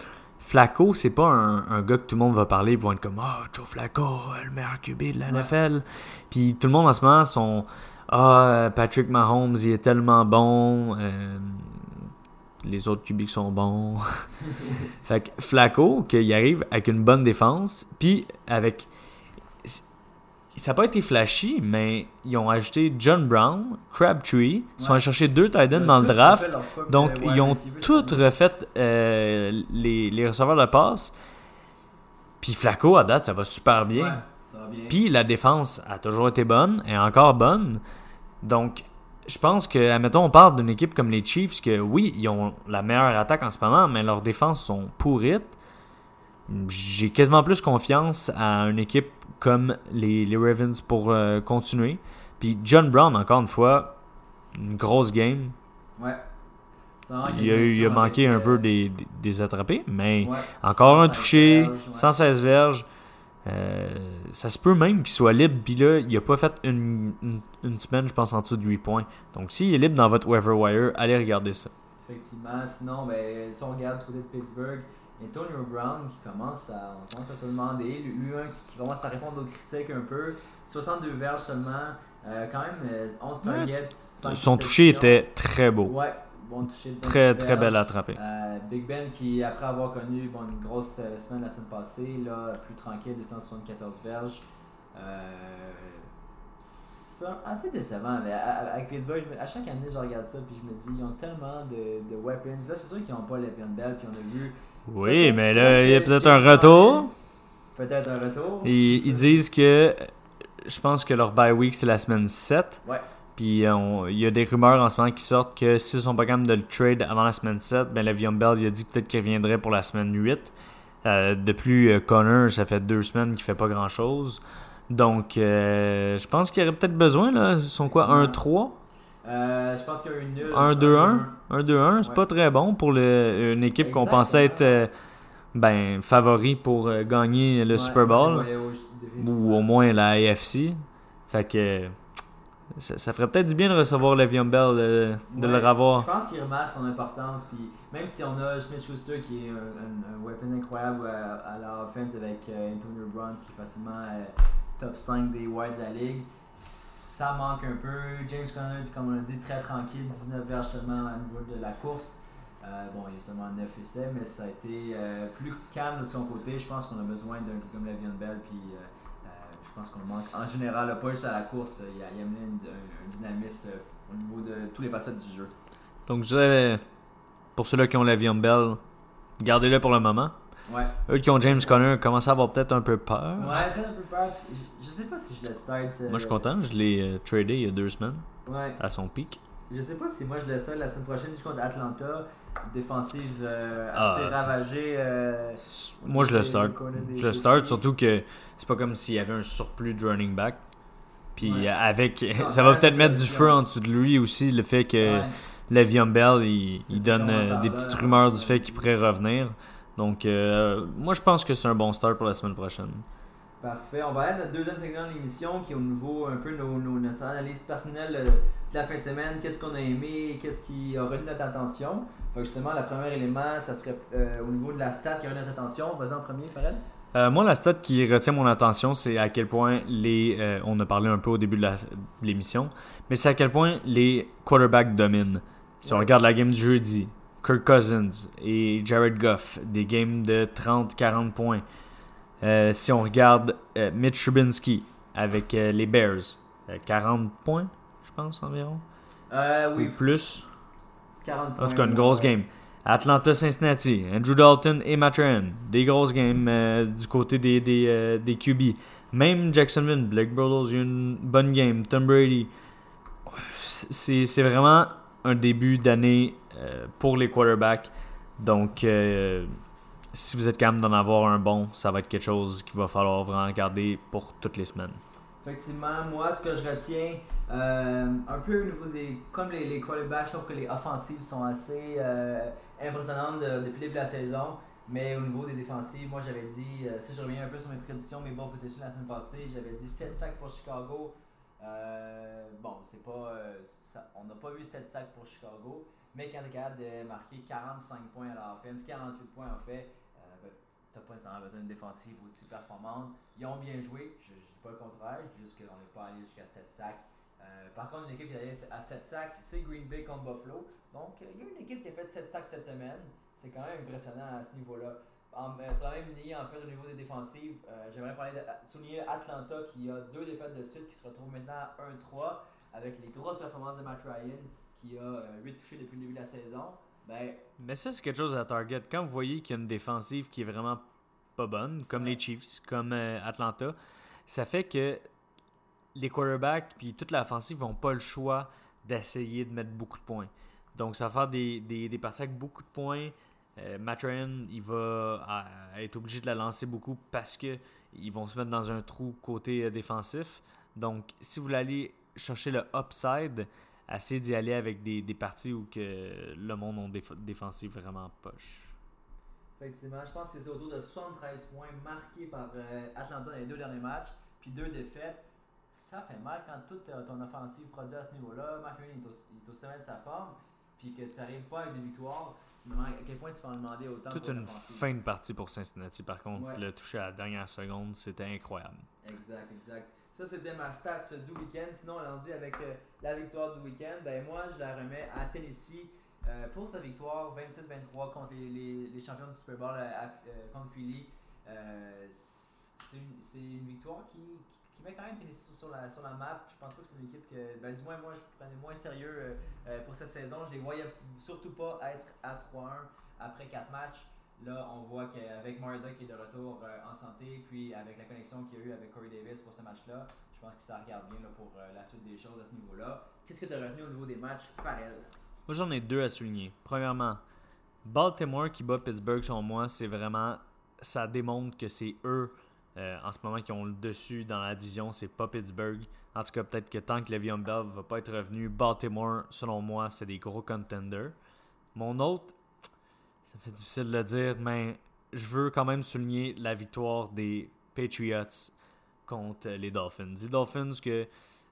Flacco, c'est pas un, un gars que tout le monde va parler. Vont être comme Ah, Joe Flacco, le meilleur QB de la Ouais. NFL. Puis tout le monde en ce moment sont Ah, Patrick Mahomes, il est tellement bon. Euh, les autres QB sont bons. fait que Flacco, qu'il arrive avec une bonne défense, puis avec. Ça n'a pas été flashy, mais ils ont ajouté John Brown, Crabtree. Ils sont allés chercher deux tight ends dans le draft. Donc, euh, ils ont tout refait euh, les, les receveurs de passe. Puis Flacco, à date, ça va super bien. Ouais, ça va bien. Puis la défense a toujours été bonne et encore bonne. Donc, je pense que, admettons, on parle d'une équipe comme les Chiefs, que oui, ils ont la meilleure attaque en ce moment, mais leurs défenses sont pourrites. J'ai quasiment plus confiance à une équipe comme les, les Ravens pour euh, continuer. Puis John Brown, encore une fois, une grosse game. Ouais. Il a, il manqué un peu euh, des, des- des attrapés, mais ouais, encore un 105 touché, verges, ouais. 116 verges. Euh, ça se peut même qu'il soit libre, puis là, il a pas fait une, une, une semaine, je pense, en dessous de 8 points. Donc, s'il est libre dans votre waiver wire, allez regarder ça. Effectivement. Sinon, ben, si on regarde du côté de Pittsburgh, Antonio Brown qui commence à, on commence à se demander, lui, lui, un qui, qui commence à répondre aux critiques un peu. 62 verges seulement, euh, quand même euh, 11 targets. cinq Son réceptions. était très beau. Ouais, bon 26 Très, très belle attrapée. Euh, Big Ben qui, après avoir connu bon, une grosse euh, semaine la semaine passée, là, plus tranquille, 274 verges. Euh, ça, assez décevant. Mais avec Pittsburgh, à chaque année, je regarde ça puis je me dis, ils ont tellement de, de weapons. Là, c'est sûr qu'ils n'ont pas Le'Veon Bell, puis on a vu Oui, mais là, il y a peut-être un retour. peut-être un retour. Ils, ils disent que, je pense que leur bye week, c'est la semaine 7. Ouais. Puis euh, on- il y a des rumeurs en ce moment qui sortent que s'ils sont pas capables de le trade avant la semaine 7, ben Le'Veon Bell il a dit peut-être qu'il reviendrait pour la semaine 8. Euh, depuis euh, Connor, ça fait deux semaines qu'il fait pas grand chose. Donc euh, je pense qu'il y aurait peut-être besoin là. Ils sont quoi 1-3 Euh, je pense qu'il y a eu une nulle. 1-2-1 1-2-1, c'est Ouais. pas très bon pour le- une équipe qu'on pensait être euh, ben, favori pour euh, gagner le Ouais, Super Bowl au- ou au moins la AFC. Fait que ça, ça ferait peut-être du bien de recevoir Le'Veon Bell, euh, de Ouais, le revoir. Je pense qu'il remarque son importance. Puis même si on a Smith Schuster qui est un, un- un weapon incroyable à, à la offense avec euh, Antonio Brown qui est facilement euh, top 5 des wide de la ligue, ça manque un peu. James Conner, comme on l'a dit, très tranquille, 19 verges seulement au niveau de la course. Euh, bon, il y a seulement 9 essais, mais ça a été euh, plus calme de son côté. Je pense qu'on a besoin d'un gars comme Le'Veon Bell. Puis, euh, je pense qu'on manque en général, là, pas juste à la course, il y a, il un, dynamisme au niveau de tous les facettes du jeu. Donc je dirais, pour ceux-là qui ont Le'Veon Bell, gardez-le pour le moment. Ouais. Eux qui ont James Conner commencent à avoir peut-être un peu peur. Ouais, j'ai un peu peur. Je, je sais pas si je le start. euh, Moi je suis content, je l'ai euh, tradé il y a deux semaines Ouais. à son pic. Je sais pas si moi je le start la semaine prochaine contre Atlanta. Défensive euh, Ah. assez ravagée. Moi je le start. Je le start, surtout que c'est pas comme s'il y avait un surplus de running back. Puis Ouais. avec. Non, ça va peut-être mettre du feu en dessous de lui aussi, le fait que Ouais. Le'Veon Bell, il, donne euh, des petites rumeurs du fait qu'il pourrait revenir. Donc, euh, moi, je pense que c'est un bon start pour la semaine prochaine. Parfait. On va aller à notre deuxième segment de l'émission qui est au niveau un peu nos, nos- notre analyse personnelle euh, de la fin de semaine. Qu'est-ce qu'on a aimé, qu'est-ce qui a retenu notre attention. Fait que justement, le premier élément, ça serait euh, au niveau de la stat qui a retenu notre attention. Vas-y en premier, Fared. Euh, moi, la stat qui retient mon attention, c'est à quel point les. euh, on a parlé un peu au début de l'émission, mais c'est à quel point les quarterbacks dominent. Si on regarde la game du jeudi, Kirk Cousins et Jared Goff, des games de 30-40 points. Euh, si on regarde euh, Mitch Trubisky avec euh, les Bears, euh, 40 points, je pense environ. Oui, Ou plus. 40 points. En tout cas, une grosse game. Atlanta-Cincinnati, Andrew Dalton et Matt Ryan. Des grosses games du côté des, des, des QB. Même Jacksonville, Blake Bortles, une bonne game. Tom Brady. C'est vraiment un début d'année euh, pour les quarterbacks. Donc, euh, si vous êtes capable d'en avoir un bon, ça va être quelque chose qu'il va falloir vraiment regarder pour toutes les semaines. Effectivement, moi, ce que je retiens, euh, un peu au niveau des. Comme les, les quarterbacks, je trouve que les offensives sont assez impressionnantes de- depuis le début de la saison. Mais au niveau des défensives, moi j'avais dit, si je reviens un peu sur mes prédictions, mes bons prédictions la semaine passée, j'avais dit 7 sacs pour Chicago. Euh, bon, c'est pas. euh, on n'a pas vu 7 sacs pour Chicago, mais quand tu es capable de marquer 45 points à l'offense, 48 points en fait, euh, ben, t'as pas nécessairement besoin d'une défensive aussi performante. Ils ont bien joué, je, je dis pas le contraire, je dis juste qu'on n'est pas allé jusqu'à 7 sacs. Euh, par contre, une équipe qui est allée à 7 sacs, c'est Green Bay contre Buffalo. Donc, il y a une équipe qui a fait 7 sacs cette semaine. C'est quand même impressionnant à ce niveau-là. En, euh, la même ligne, en fait, au niveau des défensives, euh, j'aimerais parler de, souligner Atlanta qui a deux défaites de suite, qui se retrouve maintenant à 1-3 avec les grosses performances de Matt Ryan qui a 8 touchés depuis le début de la saison. Ben, Mais ça, c'est quelque chose à target. Quand vous voyez qu'il y a une défensive qui est vraiment pas bonne, comme Ouais. les Chiefs, comme euh, Atlanta, ça fait que les quarterbacks puis toute l'offensive n'ont pas le choix d'essayer de mettre beaucoup de points. Donc, ça va faire des, des, des parties avec beaucoup de points. Euh, Matt Ryan, il va être obligé de la lancer beaucoup parce que ils vont se mettre dans un trou côté euh, défensif. Donc, si vous voulez aller chercher le upside, essayez d'y aller avec des, des parties où que le monde ont des défensives vraiment poche. Effectivement, je pense que c'est autour de 73 points marqués par euh, Atlanta dans les deux derniers matchs, puis deux défaites. Ça fait mal quand toute euh, ton offensive produit à ce niveau-là. Ryan est au, est au sommet de sa forme, puis que tu n'arrives pas avec des victoires. À quel point tu vas en demander autant Toute une fin de partie pour Cincinnati, par contre. Ouais. Le toucher à la dernière seconde, c'était incroyable. Exact, exact. Ça, c'était ma stat euh, du week-end. Sinon, allons-y avec euh, la victoire du week-end. Ben, moi, je la remets à Tennessee euh, pour sa victoire 26-23 contre les, les- les champions du Super Bowl à- euh, contre Philly. C'est une, victoire qui met quand même Tennessee sur la, sur la map. Je pense pas que c'est une équipe que, ben, du moins, moi, je prenais moins sérieux euh, euh, pour cette saison. Je les voyais surtout pas être à 3-1 après 4 matchs. Là, on voit qu'avec Marda qui est de retour euh, en santé, puis avec la connexion qu'il y a eu avec Corey Davis pour ce match-là, je pense que ça regarde bien pour la suite des choses à ce niveau-là. Qu'est-ce que tu as retenu au niveau des matchs, Farrell? Moi, j'en ai deux à souligner. Premièrement, Baltimore qui bat Pittsburgh, selon moi, c'est vraiment. Ça démontre que c'est eux, euh, en ce moment, qui ont le dessus dans la division. C'est pas Pittsburgh. En tout cas, peut-être que tant que Le'Veon Bell va pas être revenu, Baltimore, selon moi, c'est des gros contenders. Mon autre, ça fait difficile de le dire, mais je veux quand même souligner la victoire des Patriots contre les Dolphins. Les Dolphins que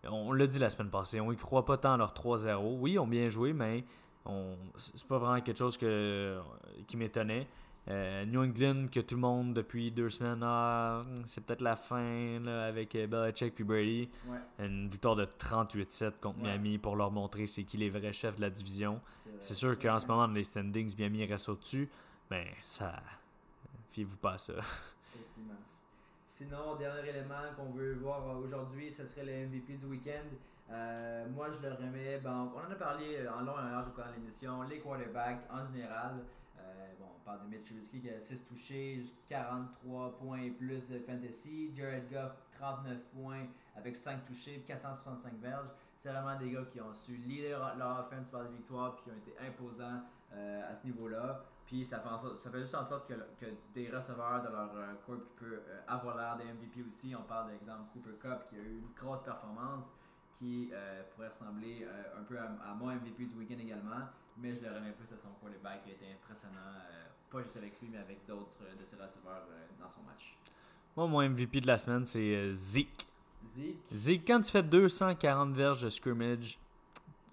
on l'a dit la semaine passée, on y croit pas tant à leur 3-0. Oui, ils ont bien joué, mais c'est pas vraiment quelque chose que, qui m'étonnait. Euh, New England, que tout le monde depuis deux semaines, ah, c'est peut-être la fin là, avec euh, Belichick puis Brady. Ouais, Une victoire de 38-7 contre Ouais. Miami pour leur montrer c'est qui les vrais chefs de la division. c'est sûr qu'en ce moment, dans les standings, Miami reste au-dessus, mais ça. Fiez-vous pas à ça. Effectivement. Sinon, dernier élément qu'on veut voir euh, aujourd'hui, ce serait le MVP du week-end. Euh, moi, je le remets. ben, on en a parlé en long et en large au cours de l'émission. Les quarterbacks en général. Euh, bon, on parle de Mitch qui a 6 touchés, 43 points et plus de fantasy. Jared Goff, 39 points avec 5 touchés, 465 verges. C'est vraiment des gars qui ont su leader leur offense par des victoires puis qui ont été imposants euh, à ce niveau-là. Puis ça fait, ça fait juste en sorte que, des receveurs de leur euh, corps qui peut euh, avoir l'air des MVP aussi. On parle d'exemple Cooper Cup qui a eu une grosse performance qui pourrait ressembler un peu à mon MVP du week-end également. Mais je le remets plus à son quarterback qui a été impressionnant, euh, pas juste avec lui, mais avec d'autres euh, de ses receveurs euh, dans son match. Moi, mon MVP de la semaine, c'est Zeke. Zeke, Zeke, quand tu fais 240 verges de scrimmage,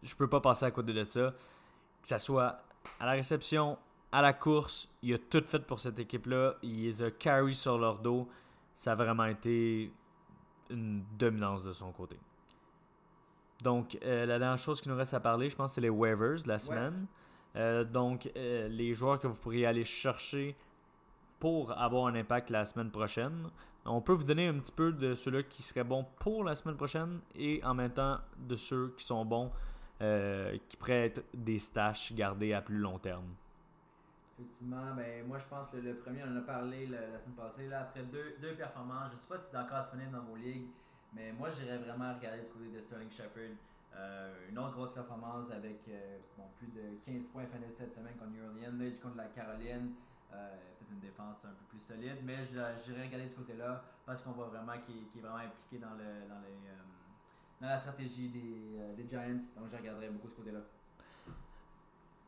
je peux pas passer à côté de ça. Que ça soit à la réception à la course, il a tout fait pour cette équipe-là. Il les a carry sur leur dos. Ça a vraiment été une dominance de son côté. Donc, euh, la dernière chose qui nous reste à parler, je pense, c'est les waivers de la semaine. Euh, donc, euh, les joueurs que vous pourriez aller chercher pour avoir un impact la semaine prochaine. On peut vous donner un petit peu de ceux-là qui seraient bons pour la semaine prochaine et en même temps de ceux qui sont bons, qui pourraient être des stash gardés à plus long terme. Effectivement, ben, moi je pense que le, premier, on en a parlé la, semaine passée, là, après deux, deux performances. Je ne sais pas si c'est encore disponible dans vos ligues, mais moi j'irais vraiment regarder du côté de Sterling Shepard. Euh, une autre grosse performance avec euh, bon, plus de 15 points fin de cette semaine contre New Orleans, contre la Caroline. Euh, peut-être une défense un peu plus solide, mais j'irais regarder de ce côté-là parce qu'on voit vraiment qu'il est vraiment impliqué dans, le, dans, les, dans la stratégie des, des Giants. Donc je regarderais beaucoup ce côté-là.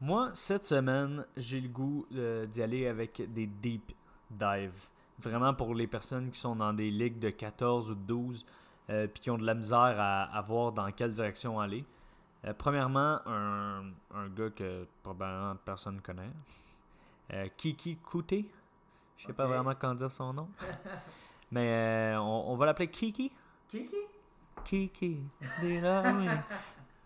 Moi, cette semaine, j'ai le goût d'y aller avec des deep dives. Vraiment pour les personnes qui sont dans des ligues de 14 ou de 12 euh, puis qui ont de la misère à, voir dans quelle direction aller. Euh, premièrement, un, un, gars que probablement personne ne connaît. Euh, Kiki Kouté. Je sais pas vraiment quand dire son nom. Mais on, on, va l'appeler Kiki. Kiki? Kiki.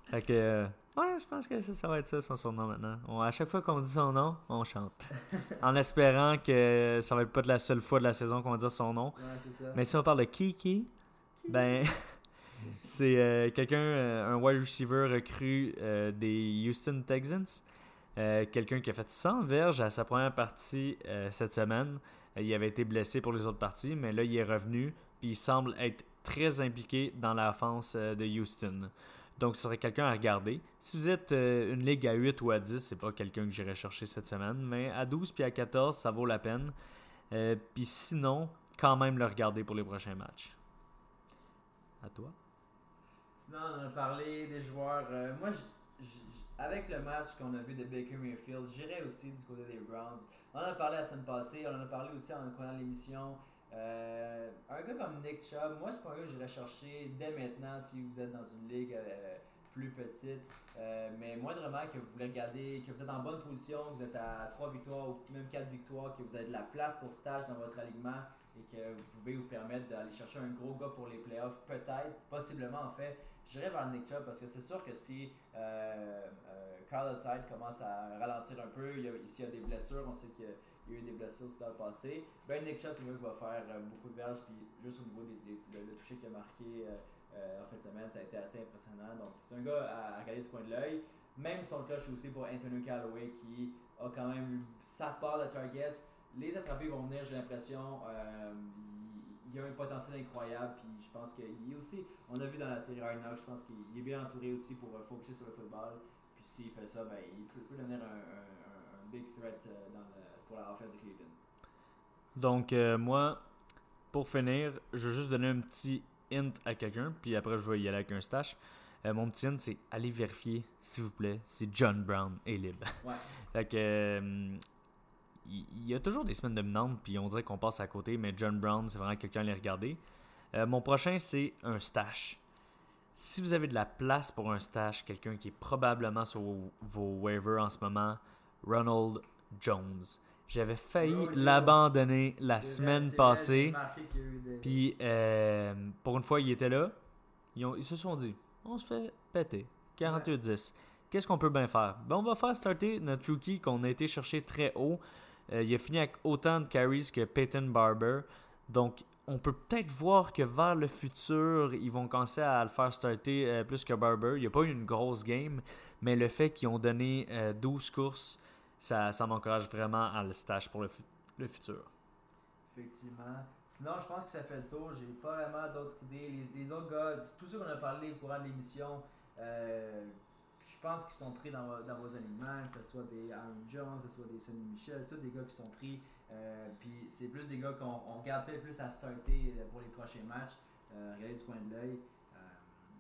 fait que Ouais, je pense que ça, va être ça, son surnom maintenant. à chaque fois qu'on dit son nom, on chante. en espérant que ça va être pas de la seule fois de la saison qu'on va dire son nom. Ouais, c'est ça. Mais si on parle de Kiki, ben, c'est euh, quelqu'un, euh, un wide receiver recru euh, des Houston Texans. quelqu'un qui a fait 100 verges à sa première partie cette semaine. il avait été blessé pour les autres parties, mais là, il est revenu. Puis il semble être très impliqué dans l'offense de Houston. Donc, ce serait quelqu'un à regarder. Si vous êtes une ligue à 8 ou à 10, c'est pas quelqu'un que j'irai chercher cette semaine. Mais à 12 puis à 14, ça vaut la peine. Puis sinon, quand même le regarder pour les prochains matchs. À toi. Sinon, on a parlé des joueurs. Euh, moi, avec le match qu'on a vu de Baker Mayfield, j'irai aussi du côté des Browns. On en a parlé la semaine passée, on en a parlé aussi en connaissant l'émission. Euh, un gars comme Nick Chubb, moi, c'est pas un gars que j'irais chercher dès maintenant si vous êtes dans une ligue euh, plus petite. Euh, mais moindrement que vous voulez regarder, que vous êtes en bonne position, vous êtes à 3 victoires ou même 4 victoires, que vous avez de la place pour stage dans votre alignement et que vous pouvez vous permettre d'aller chercher un gros gars pour les playoffs, peut-être, possiblement en fait, j'irai vers Nick Chubb parce que c'est sûr que si Carl Side commence à ralentir un peu, il y a, des blessures, on sait que il y a eu des blessures dans le passé. Ben Nick Chubb, c'est un qui va faire euh, beaucoup de verges, puis juste au niveau des, des, de, toucher qu'il a marqué euh, euh, en fin de semaine, ça a été assez impressionnant. Donc, c'est un gars à, regarder du coin de l'œil. Même son cloche aussi pour Anthony Callaway qui a quand même sa part de targets. Les attrapés vont venir, j'ai l'impression. il, y a un potentiel incroyable. Puis je pense qu'il est aussi, on a vu dans la série Hard je pense qu'il est bien entouré aussi pour focuser sur le football. Puis s'il fait ça, ben, il peut, peut devenir un, un, big threat pour la offense de Cleveland. Donc, euh, moi, pour finir, je vais juste donner un petit hint à quelqu'un, puis après, je vais y aller avec un stash. Euh, mon petit hint, c'est allez vérifier, s'il vous plaît, si John Brown est libre. Ouais. fait que. Euh, il y a toujours des semaines dominantes, puis on dirait qu'on passe à côté, mais John Brown, c'est vraiment quelqu'un à les regarder. mon prochain, c'est un stash. Si vous avez de la place pour un stash, quelqu'un qui est probablement sur vos waivers en ce moment, Ronald Jones. J'avais failli l'abandonner la semaine passée. Puis, euh, pour une fois, il était là. Ils, ont, ils, se sont dit on se fait péter. 48-10. Qu'est-ce qu'on peut bien faire? Ben, On va faire starter notre rookie qu'on a été chercher très haut. Euh, il a fini avec autant de carries que Peyton Barber. Donc, on peut peut-être voir que vers le futur, ils vont commencer à le faire starter euh, plus que Barber. Il n'y a pas eu une grosse game, mais le fait qu'ils ont donné 12 courses ça, ça m'encourage vraiment à le stage pour le, le, futur. Effectivement. Sinon, je pense que ça fait le tour. J'ai pas vraiment d'autres idées. Les, autres gars, tous ceux qu'on a parlé au courant de l'émission, euh, je pense qu'ils sont pris dans, dans, vos aliments, que ce soit des Aaron Jones, que ce soit des Sonny Michel, c'est des gars qui sont pris. Euh, puis c'est plus des gars qu'on garde peut-être plus à starter euh, pour les prochains matchs. Euh, regarder du coin de l'œil.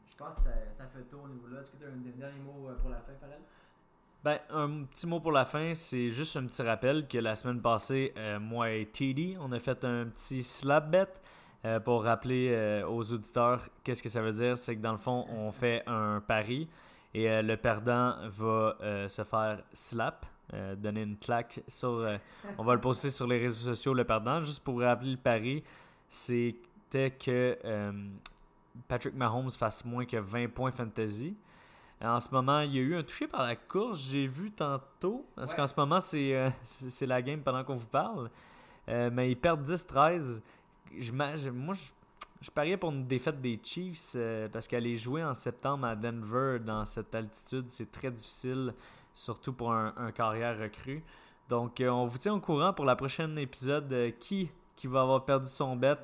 je pense que ça, ça fait le tour au niveau là. Est-ce que tu as un dernier mot pour la fin, Farrell? Ben, un petit mot pour la fin, c'est juste un petit rappel que la semaine passée, euh, moi et TD, on a fait un petit slap bet euh, pour rappeler euh, aux auditeurs qu'est-ce que ça veut dire. C'est que dans le fond, on fait un pari et le perdant va se faire slap donner une claque sur. on va le poster sur les réseaux sociaux, le perdant. Juste pour rappeler le pari, c'était que Patrick Mahomes fasse moins que 20 points fantasy. En ce moment, il y a eu un touché par la course, j'ai vu tantôt. Parce Ouais. qu'en ce moment, c'est euh, c'est c'est la game pendant qu'on vous parle. Euh, mais ils perdent 10-13. Je Moi, je, je pariais pour une défaite des Chiefs euh, parce qu'aller jouer en septembre à Denver dans cette altitude, c'est très difficile, surtout pour un, un carrière recru. Donc, on vous tient au courant pour la prochaine épisode qui, qui va avoir perdu son bet.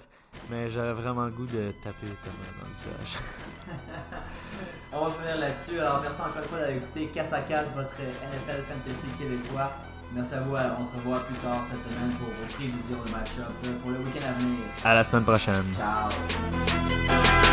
Mais j'avais vraiment le goût de taper Thomas dans le visage. On va finir là-dessus. Alors, merci encore une fois d'avoir écouté Casse à Casse, votre NFL Fantasy québécois. Merci à vous. On se revoit plus tard cette semaine pour vos prévisions de match-up euh, pour le week-end à venir. À la semaine prochaine. Ciao!